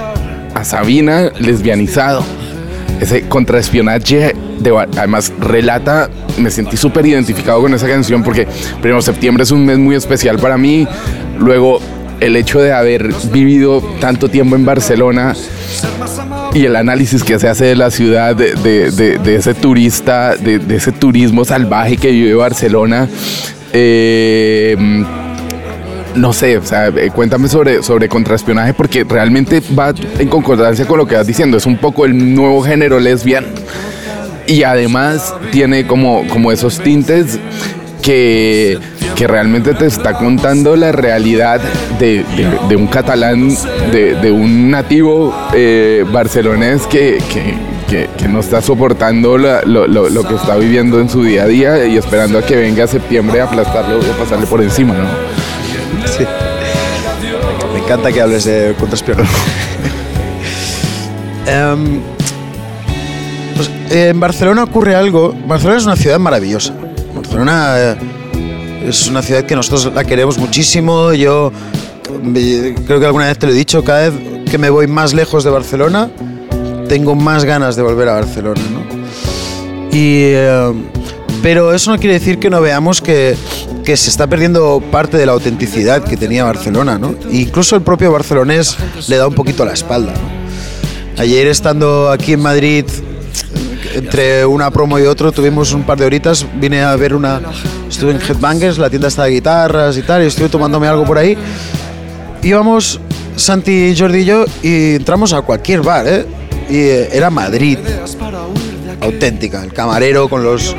a Sabina lesbianizado. Ese contraespionaje, de, además relata, me sentí súper identificado con esa canción porque primero septiembre es un mes muy especial para mí, luego el hecho de haber vivido tanto tiempo en Barcelona y el análisis que se hace de la ciudad, de, de- de- ese turista, de, ese turismo salvaje que vive Barcelona. eh, no sé, o sea, eh, cuéntame sobre, sobre contraespionaje porque realmente va en concordancia con lo que vas diciendo. Es un poco el nuevo género lesbian y además tiene como, como esos tintes que, que realmente te está contando la realidad de, de- de un catalán, de, de un nativo eh, barcelonés que, que- que- que no está soportando la- lo, lo- lo que está viviendo en su día a día y esperando a que venga septiembre a aplastarlo o pasarle por encima, ¿no? Sí. Me encanta que hables de contraespionaje. Em, pues, en Barcelona ocurre algo. Barcelona es una ciudad maravillosa. Barcelona eh, es una ciudad que nosotros la queremos muchísimo. Yo eh, creo que alguna vez te lo he dicho. Cada vez que me voy más lejos de Barcelona, tengo más ganas de volver a Barcelona. ¿no? Y, eh, pero eso no quiere decir que no veamos que, que se está perdiendo parte de la autenticidad que tenía Barcelona. ¿no? E incluso el propio barcelonés le da un poquito la espalda. ¿no? Ayer estando aquí en Madrid, entre una promo y otro, tuvimos un par de horitas, vine a ver una... Estuve en Headbangers, la tienda está de guitarras y tal, y estuve tomándome algo por ahí. Íbamos, Santi, Jordi y yo, y entramos a cualquier bar, ¿eh? Y eh, era Madrid, auténtica. El camarero con los...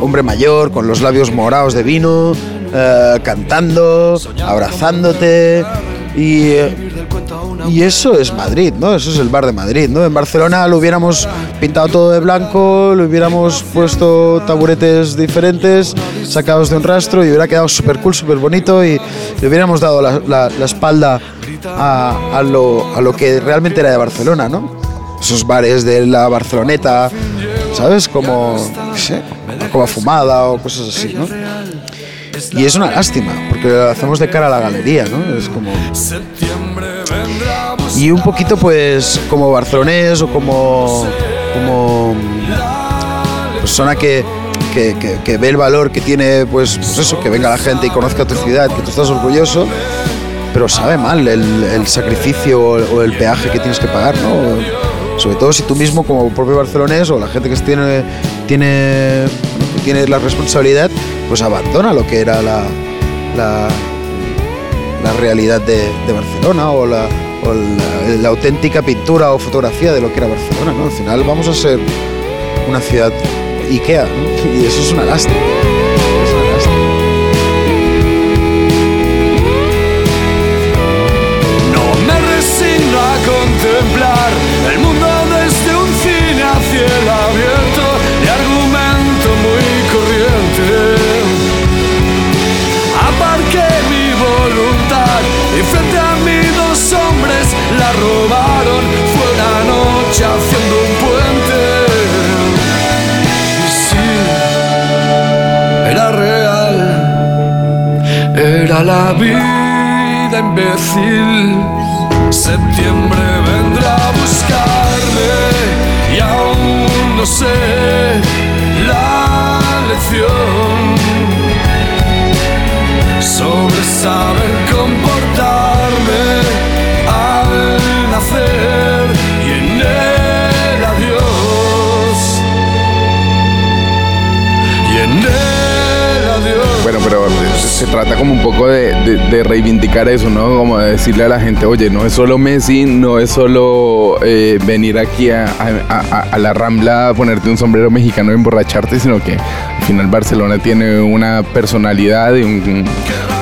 Hombre mayor, con los labios morados de vino, eh, cantando, abrazándote. Y, eh, y eso es Madrid, ¿no? Eso es el bar de Madrid, ¿no? En Barcelona lo hubiéramos pintado todo de blanco, le hubiéramos puesto taburetes diferentes, sacados de un rastro y hubiera quedado súper cool, súper bonito y le hubiéramos dado la, espalda a, a lo, a lo que realmente era de Barcelona, ¿no? Esos bares de la Barceloneta, ¿sabes? Como, no sé, fumada o cosas así, ¿no? Y es una lástima, porque lo hacemos de cara a la galería, ¿no? Es como... Y un poquito, pues, como barcelonés o como persona que, que, ve el valor que tiene, pues, pues eso, que venga la gente y conozca tu ciudad, que tú estás orgulloso, pero sabe mal el, el sacrificio o, o el peaje que tienes que pagar, ¿no? Sobre todo si tú mismo, como propio barcelonés o la gente que tiene, tiene, tiene la responsabilidad, pues abandona lo que era la, la, la realidad de, Barcelona o, la, la, auténtica pintura o fotografía de lo que era Barcelona, ¿no? Al final vamos a ser una ciudad Ikea. Y eso es una lástima. Es una lástima. De, reivindicar eso, ¿no? Como de decirle a la gente, oye, no es solo Messi, no es solo eh, venir aquí a, a- a- a la Rambla ponerte un sombrero mexicano y emborracharte, sino que al final Barcelona tiene una personalidad y un,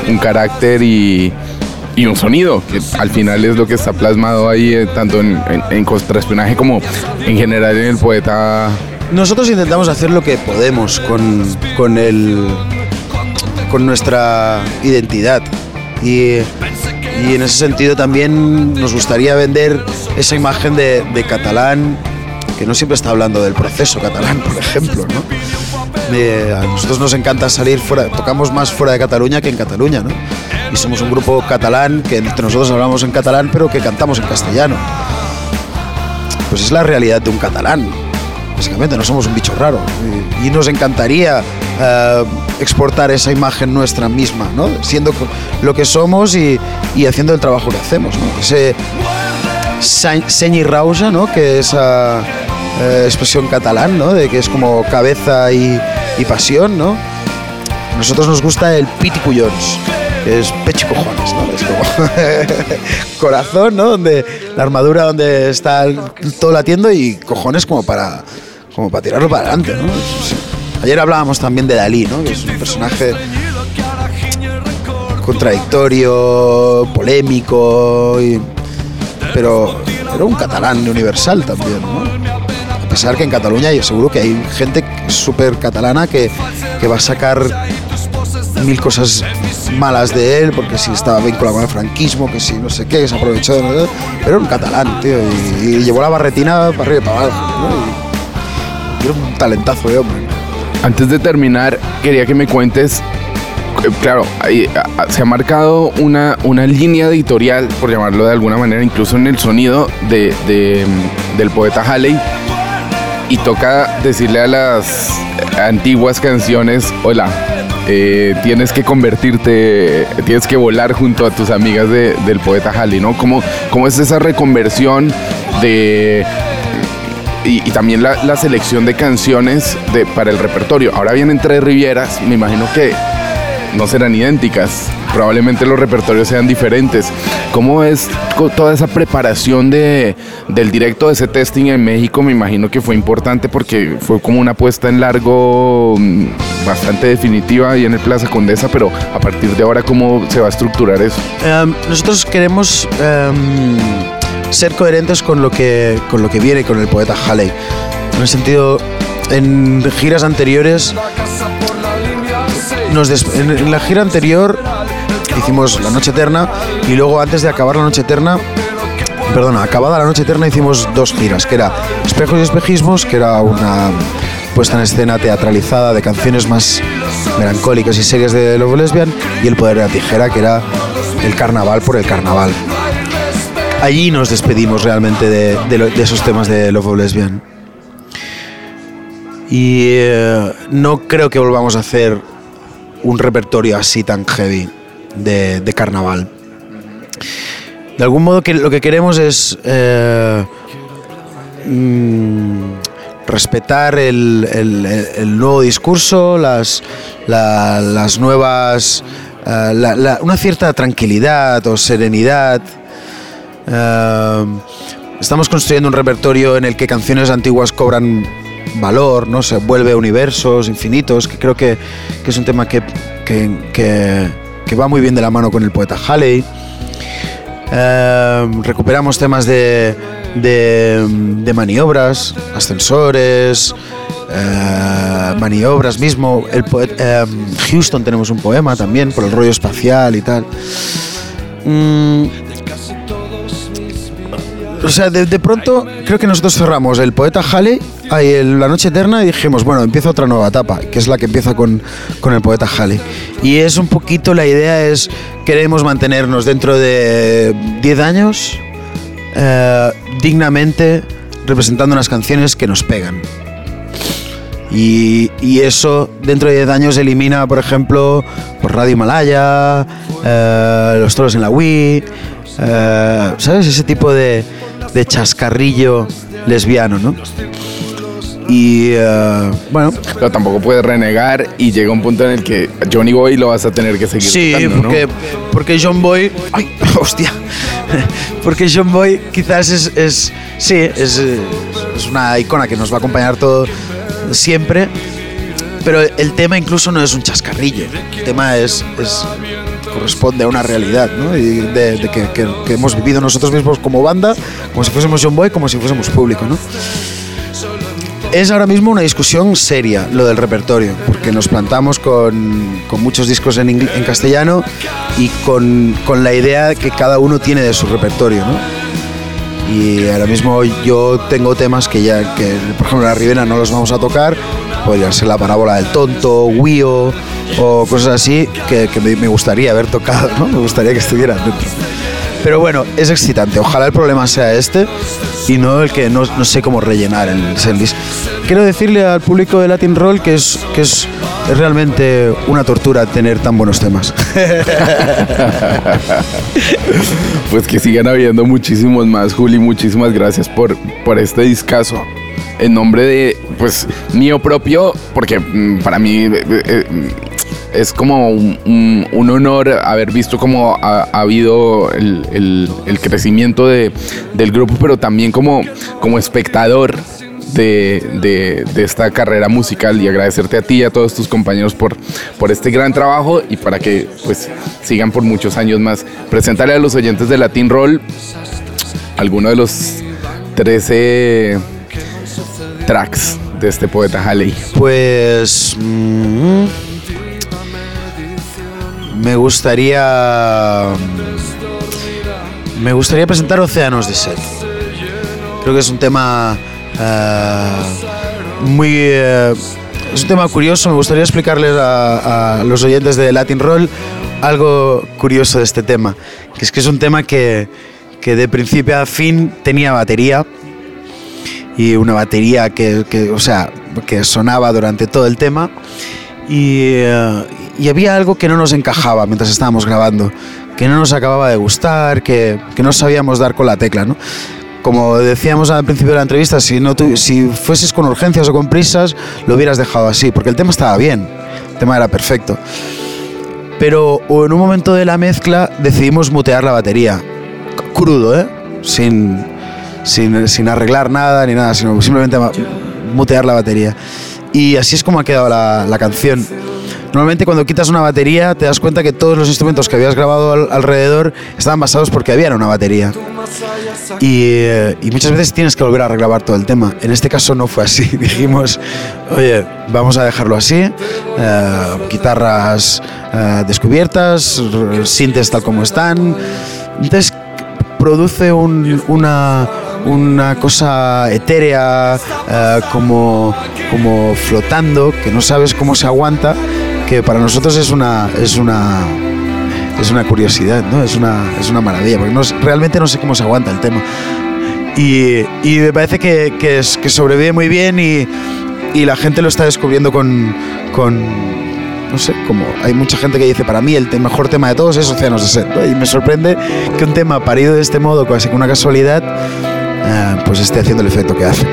un carácter y, y un sonido, que al final es lo que está plasmado ahí, eh, tanto en, en, en contraespionaje como en general en el poeta Nosotros intentamos hacer lo que podemos con, con, el, con nuestra identidad. Y, y en ese sentido también nos gustaría vender esa imagen de, de catalán, que no siempre está hablando del proceso catalán, por ejemplo. ¿no? Eh, a nosotros nos encanta salir fuera, tocamos más fuera de Cataluña que en Cataluña. ¿no? Y somos un grupo catalán que entre nosotros hablamos en catalán, pero que cantamos en castellano. Pues es la realidad de un catalán básicamente no somos un bicho raro y, y nos encantaría eh, exportar esa imagen nuestra misma, ¿no? siendo lo que somos y, haciendo el trabajo que hacemos. ¿no? Ese sa- seny i rauja, ¿no? que es eh, expresión catalán, ¿no? de que es como cabeza y, pasión. ¿no? Nosotros nos gusta el piti cuyons, que es pecho y cojones, ¿no? Es como corazón, ¿no? Donde la armadura donde está todo latiendo y cojones como para como para tirarlo para adelante, ¿no? Ayer hablábamos también de Dalí, ¿no? Que es un personaje contradictorio, polémico, y- pero era un catalán universal también, ¿no? A pesar que en Cataluña yo seguro que hay gente súper catalana que, que va a sacar mil cosas malas de él, porque si estaba vinculado con el franquismo, que si no sé qué, se aprovechó de... Pero era un catalán, tío, y, llevó la barretina para arriba y para abajo, era un talentazo de hombre. Antes de terminar, quería que me cuentes, eh, claro, se ha marcado una, una línea editorial, por llamarlo de alguna manera, incluso en el sonido de, mm, del poeta Halley, y toca decirle a las antiguas canciones, hola, eh, tienes que convertirte, tienes que volar junto a tus amigas de- del poeta Halley, ¿no? ¿Cómo, cómo es esa reconversión de y, y también la, selección de canciones de, para el repertorio. Ahora vienen tres Rivieras, me imagino que no serán idénticas, probablemente los repertorios sean diferentes. ¿Cómo es toda esa preparación de, del directo de ese testing en México? Me imagino que fue importante porque fue como una puesta en largo mm, bastante definitiva ahí en el Plaza Condesa, pero a partir de ahora, ¿cómo se va a estructurar eso? Em, nosotros queremos em, ser coherentes con lo, que, con lo que viene con el poeta Halley. En el sentido, en giras anteriores, en la gira anterior hicimos La Noche Eterna y luego antes de acabar La Noche Eterna, perdona, acabada La Noche Eterna hicimos dos giras, que era Espejos y Espejismos, que era una puesta en escena teatralizada de canciones más melancólicas y serias de Love Lesbian y El Poder de la Tijera, que era el carnaval por el carnaval. Allí nos despedimos realmente de, esos temas de Love of Lesbian. Y eh, no creo que volvamos a hacer un repertorio así tan heavy de, carnaval. De algún modo que lo que queremos es eh, mm, respetar el, nuevo discurso, las, la- las nuevas... eh, la- una cierta tranquilidad o serenidad. Eh, estamos construyendo un repertorio en el que canciones antiguas cobran valor, ¿no? Se vuelve universos infinitos, que creo que, es un tema que, que- que- va muy bien de la mano con el poeta Halley. Eh, recuperamos temas de, de, maniobras, ascensores, eh, maniobras mismo. El poet- eh, Houston tenemos un poema también por el rollo espacial y tal. Mm, o sea, de, pronto creo que nosotros cerramos el poeta Halley, la noche eterna y dijimos, bueno, empieza otra nueva etapa, que es la que empieza con, con el poeta Halley. Y es un poquito, la idea es, queremos mantenernos dentro de 10 años eh, dignamente representando unas canciones que nos pegan. Y, y eso dentro de 10 años elimina, por ejemplo, por Radio Himalaya, eh, Los Toros en la Wii, eh, ¿sabes? Ese tipo de, de chascarrillo lesbiano, ¿no? Y eh, bueno, Pero tampoco puedes renegar y llega un punto en el que Johnny Boy lo vas a tener que seguir Sí, tocando, ¿no? porque, porque John Boy. ¡Ay, hostia! Porque John Boy quizás es. es sí, es, es una icona que nos va a acompañar todo siempre. Pero el tema incluso no es un chascarrillo. El tema es. es- corresponde a una realidad, ¿no? Y de, de que, que- que hemos vivido nosotros mismos como banda, como si fuésemos John Boy, como si fuésemos público, ¿no? Es ahora mismo una discusión seria lo del repertorio, porque nos plantamos con, con muchos discos en, en castellano y con, con la idea que cada uno tiene de su repertorio, ¿no? Y ahora mismo yo tengo temas que ya, que por ejemplo la Ribena no los vamos a tocar, podría ser la parábola del tonto, Wio o cosas así que, que me, me gustaría haber tocado, ¿no? Me gustaría que estuvieran dentro. Pero bueno, es excitante. Ojalá el problema sea este y no el que no, no sé cómo rellenar el setlist. Quiero decirle al público de Latin Roll que es, que es, es realmente una tortura tener tan buenos temas. Pues que sigan habiendo muchísimos más, Juli. Muchísimas gracias por, por este discazo. En nombre de, pues, mío propio, porque mm, para mí eh, eh, es como un, honor haber visto cómo ha, ha habido el crecimiento de- del grupo, pero también como, como espectador de, de- de esta carrera musical y agradecerte a ti y a todos tus compañeros por, por este gran trabajo y para que pues sigan por muchos años más. Presentarle a los oyentes de Latin Roll alguno de los 13 tracks de este poeta Halley. Pues. mm, me gustaría. Me gustaría presentar Océanos de Sed. Creo que es un tema. eh, muy. eh, es un tema curioso. Me gustaría explicarles a, a los oyentes de Latin Roll algo curioso de este tema. Que es que es un tema que, que de principio a fin tenía batería y una batería que, que, o sea, que sonaba durante todo el tema y, eh, y había algo que no nos encajaba mientras estábamos grabando, que no nos acababa de gustar, que, que no sabíamos dar con la tecla, ¿no? Como decíamos al principio de la entrevista, si, no tu- si fueses con urgencias o con prisas, lo hubieras dejado así, porque el tema estaba bien, el tema era perfecto. Pero en un momento de la mezcla decidimos mutear la batería, crudo, ¿eh? Sin, sin, sin arreglar nada ni nada, sino simplemente mutear la batería. Y así es como ha quedado la, la canción. Normalmente cuando quitas una batería te das cuenta que todos los instrumentos que habías grabado al- alrededor estaban basados porque había una batería. Y, eh, y muchas veces tienes que volver a regrabar todo el tema. En este caso no fue así. Dijimos, oye, vamos a dejarlo así. eh, guitarras eh, descubiertas, sintes tal como están. Entonces produce un- una, una cosa etérea, eh, como, como flotando, que no sabes cómo se aguanta, que para nosotros es una, es una, es una curiosidad, ¿no? es, una, es una maravilla, porque no, realmente no sé cómo se aguanta el tema. Y, y me parece que, que, es- que sobrevive muy bien y, y la gente lo está descubriendo con, con no sé, como hay mucha gente que dice, para mí el mejor tema de todos es Océanos de Sed. ¿no? Y me sorprende que un tema parido de este modo, casi con una casualidad, eh, pues esté haciendo el efecto que hace.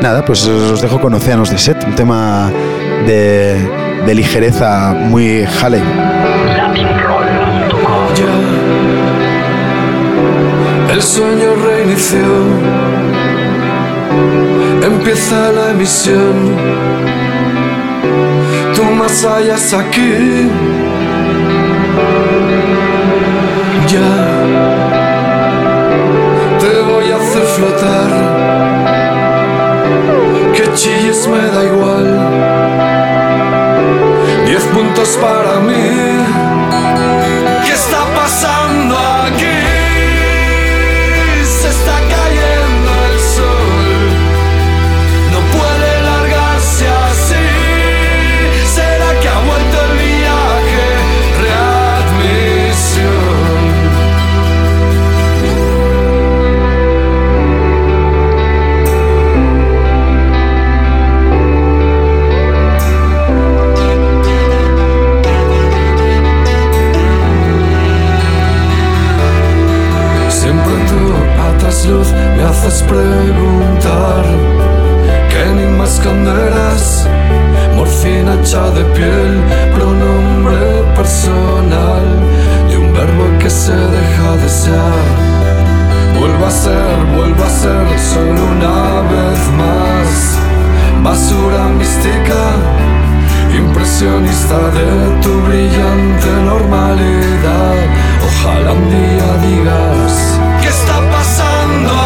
Nada, pues os dejo con Océanos de Sed, un tema de, de ligereza muy Halley. Ya. El sueño reinició. Empieza la emisión. Tú más hallas aquí. Ya. Voy hacer flotar. Que chilles me da igual. Diez puntos para mí. De tu brillante normalidad. Ojalá un día digas ¿Qué está pasando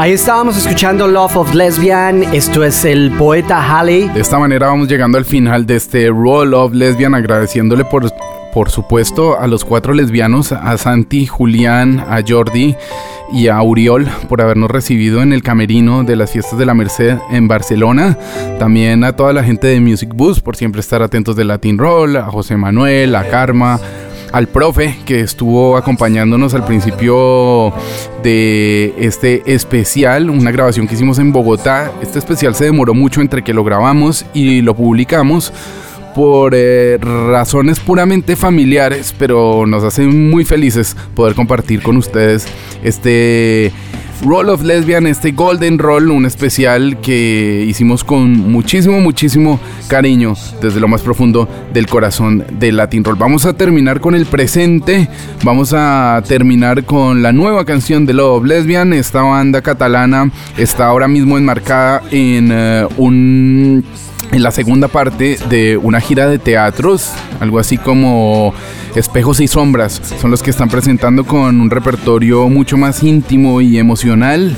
Ahí estábamos escuchando Love of Lesbian. Esto es el poeta Halley. De esta manera vamos llegando al final de este Roll of Lesbian, agradeciéndole por, por supuesto a los cuatro lesbianos, a Santi, Julián, a Jordi y a Uriol por habernos recibido en el camerino de las fiestas de la Merced en Barcelona. También a toda la gente de Music Bus por siempre estar atentos de Latin Roll, a José Manuel, a Karma, al profe que estuvo acompañándonos al principio de este especial, una grabación que hicimos en Bogotá. Este especial se demoró mucho entre que lo grabamos y lo publicamos por eh, razones puramente familiares, pero nos hace muy felices poder compartir con ustedes este Roll of Lesbian, este Golden Roll, un especial que hicimos con muchísimo, muchísimo cariño desde lo más profundo del corazón del Latin Roll. Vamos a terminar con el presente, vamos a terminar con la nueva canción de Love of Lesbian. Esta banda catalana está ahora mismo enmarcada en eh, un en la segunda parte de una gira de teatros, algo así como Espejos y Sombras, son los que están presentando con un repertorio mucho más íntimo y emocional.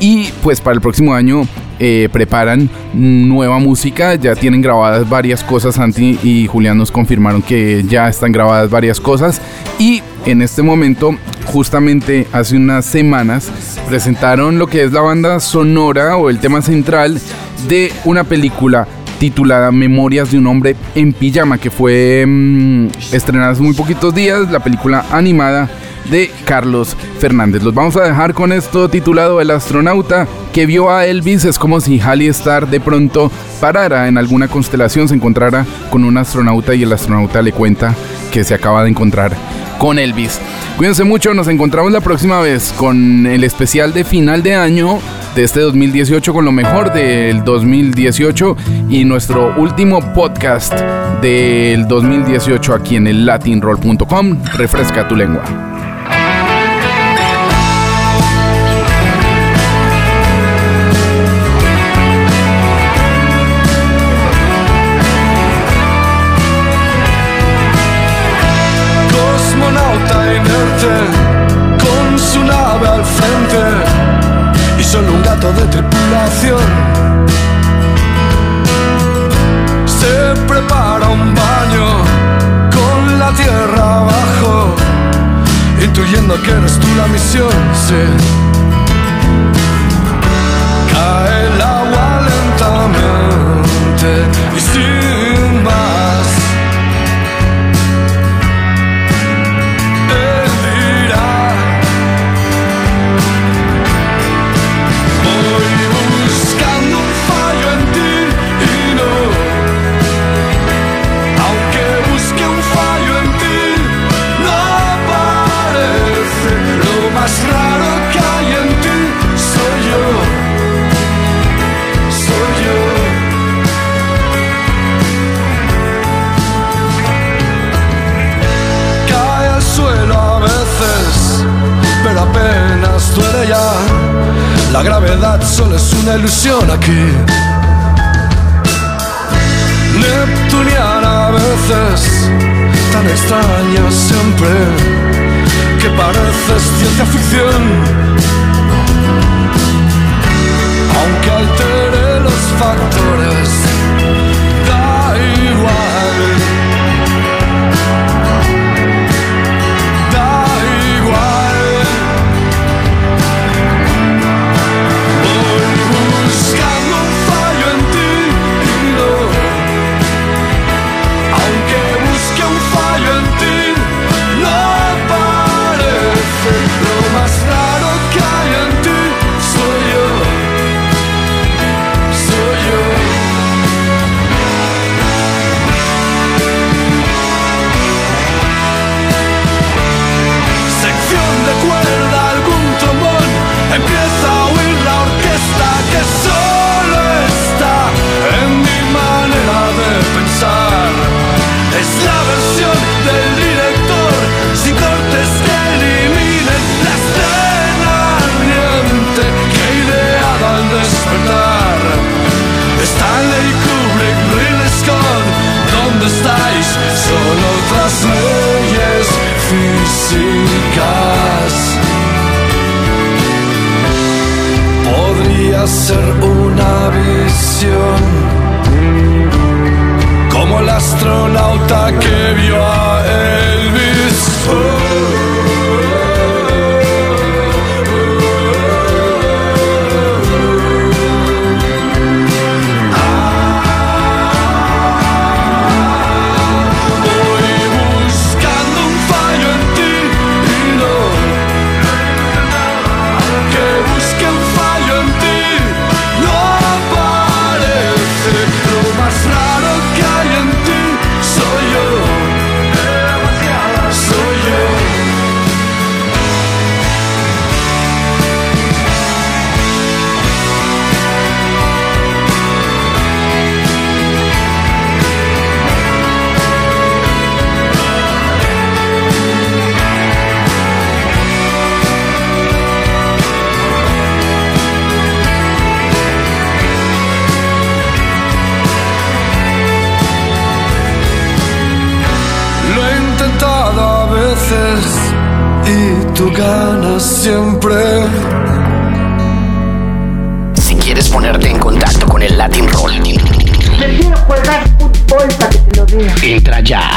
Y pues para el próximo año eh, preparan nueva música, ya tienen grabadas varias cosas, Santi y Julián nos confirmaron que ya están grabadas varias cosas. Y en este momento, justamente hace unas semanas, presentaron lo que es la banda sonora o el tema central de una película titulada Memorias de un hombre en pijama, que fue mm, estrenada hace muy poquitos días, la película animada de Carlos Fernández. Los vamos a dejar con esto titulado El astronauta que vio a Elvis. Es como si Halley Star de pronto parara en alguna constelación, se encontrara con un astronauta y el astronauta le cuenta que se acaba de encontrar con Elvis. Cuídense mucho, nos encontramos la próxima vez con el especial de final de año de este 2018 con lo mejor del 2018 y nuestro último podcast del 2018 aquí en el latinroll.com. Refresca tu lengua. Que gravedad solo es una ilusión aquí. Neptuniana a veces, tan extraña siempre, que pareces ciencia ficción. Aunque altere los factores, da igual. Stanley Kubrick, Ridley Scott, ¿dónde estáis? Son otras leyes físicas. Podría ser una visión, como el astronauta que vio a Elvis.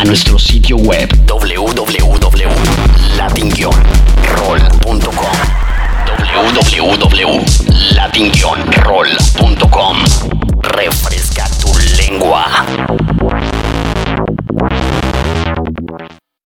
Nuestro sitio web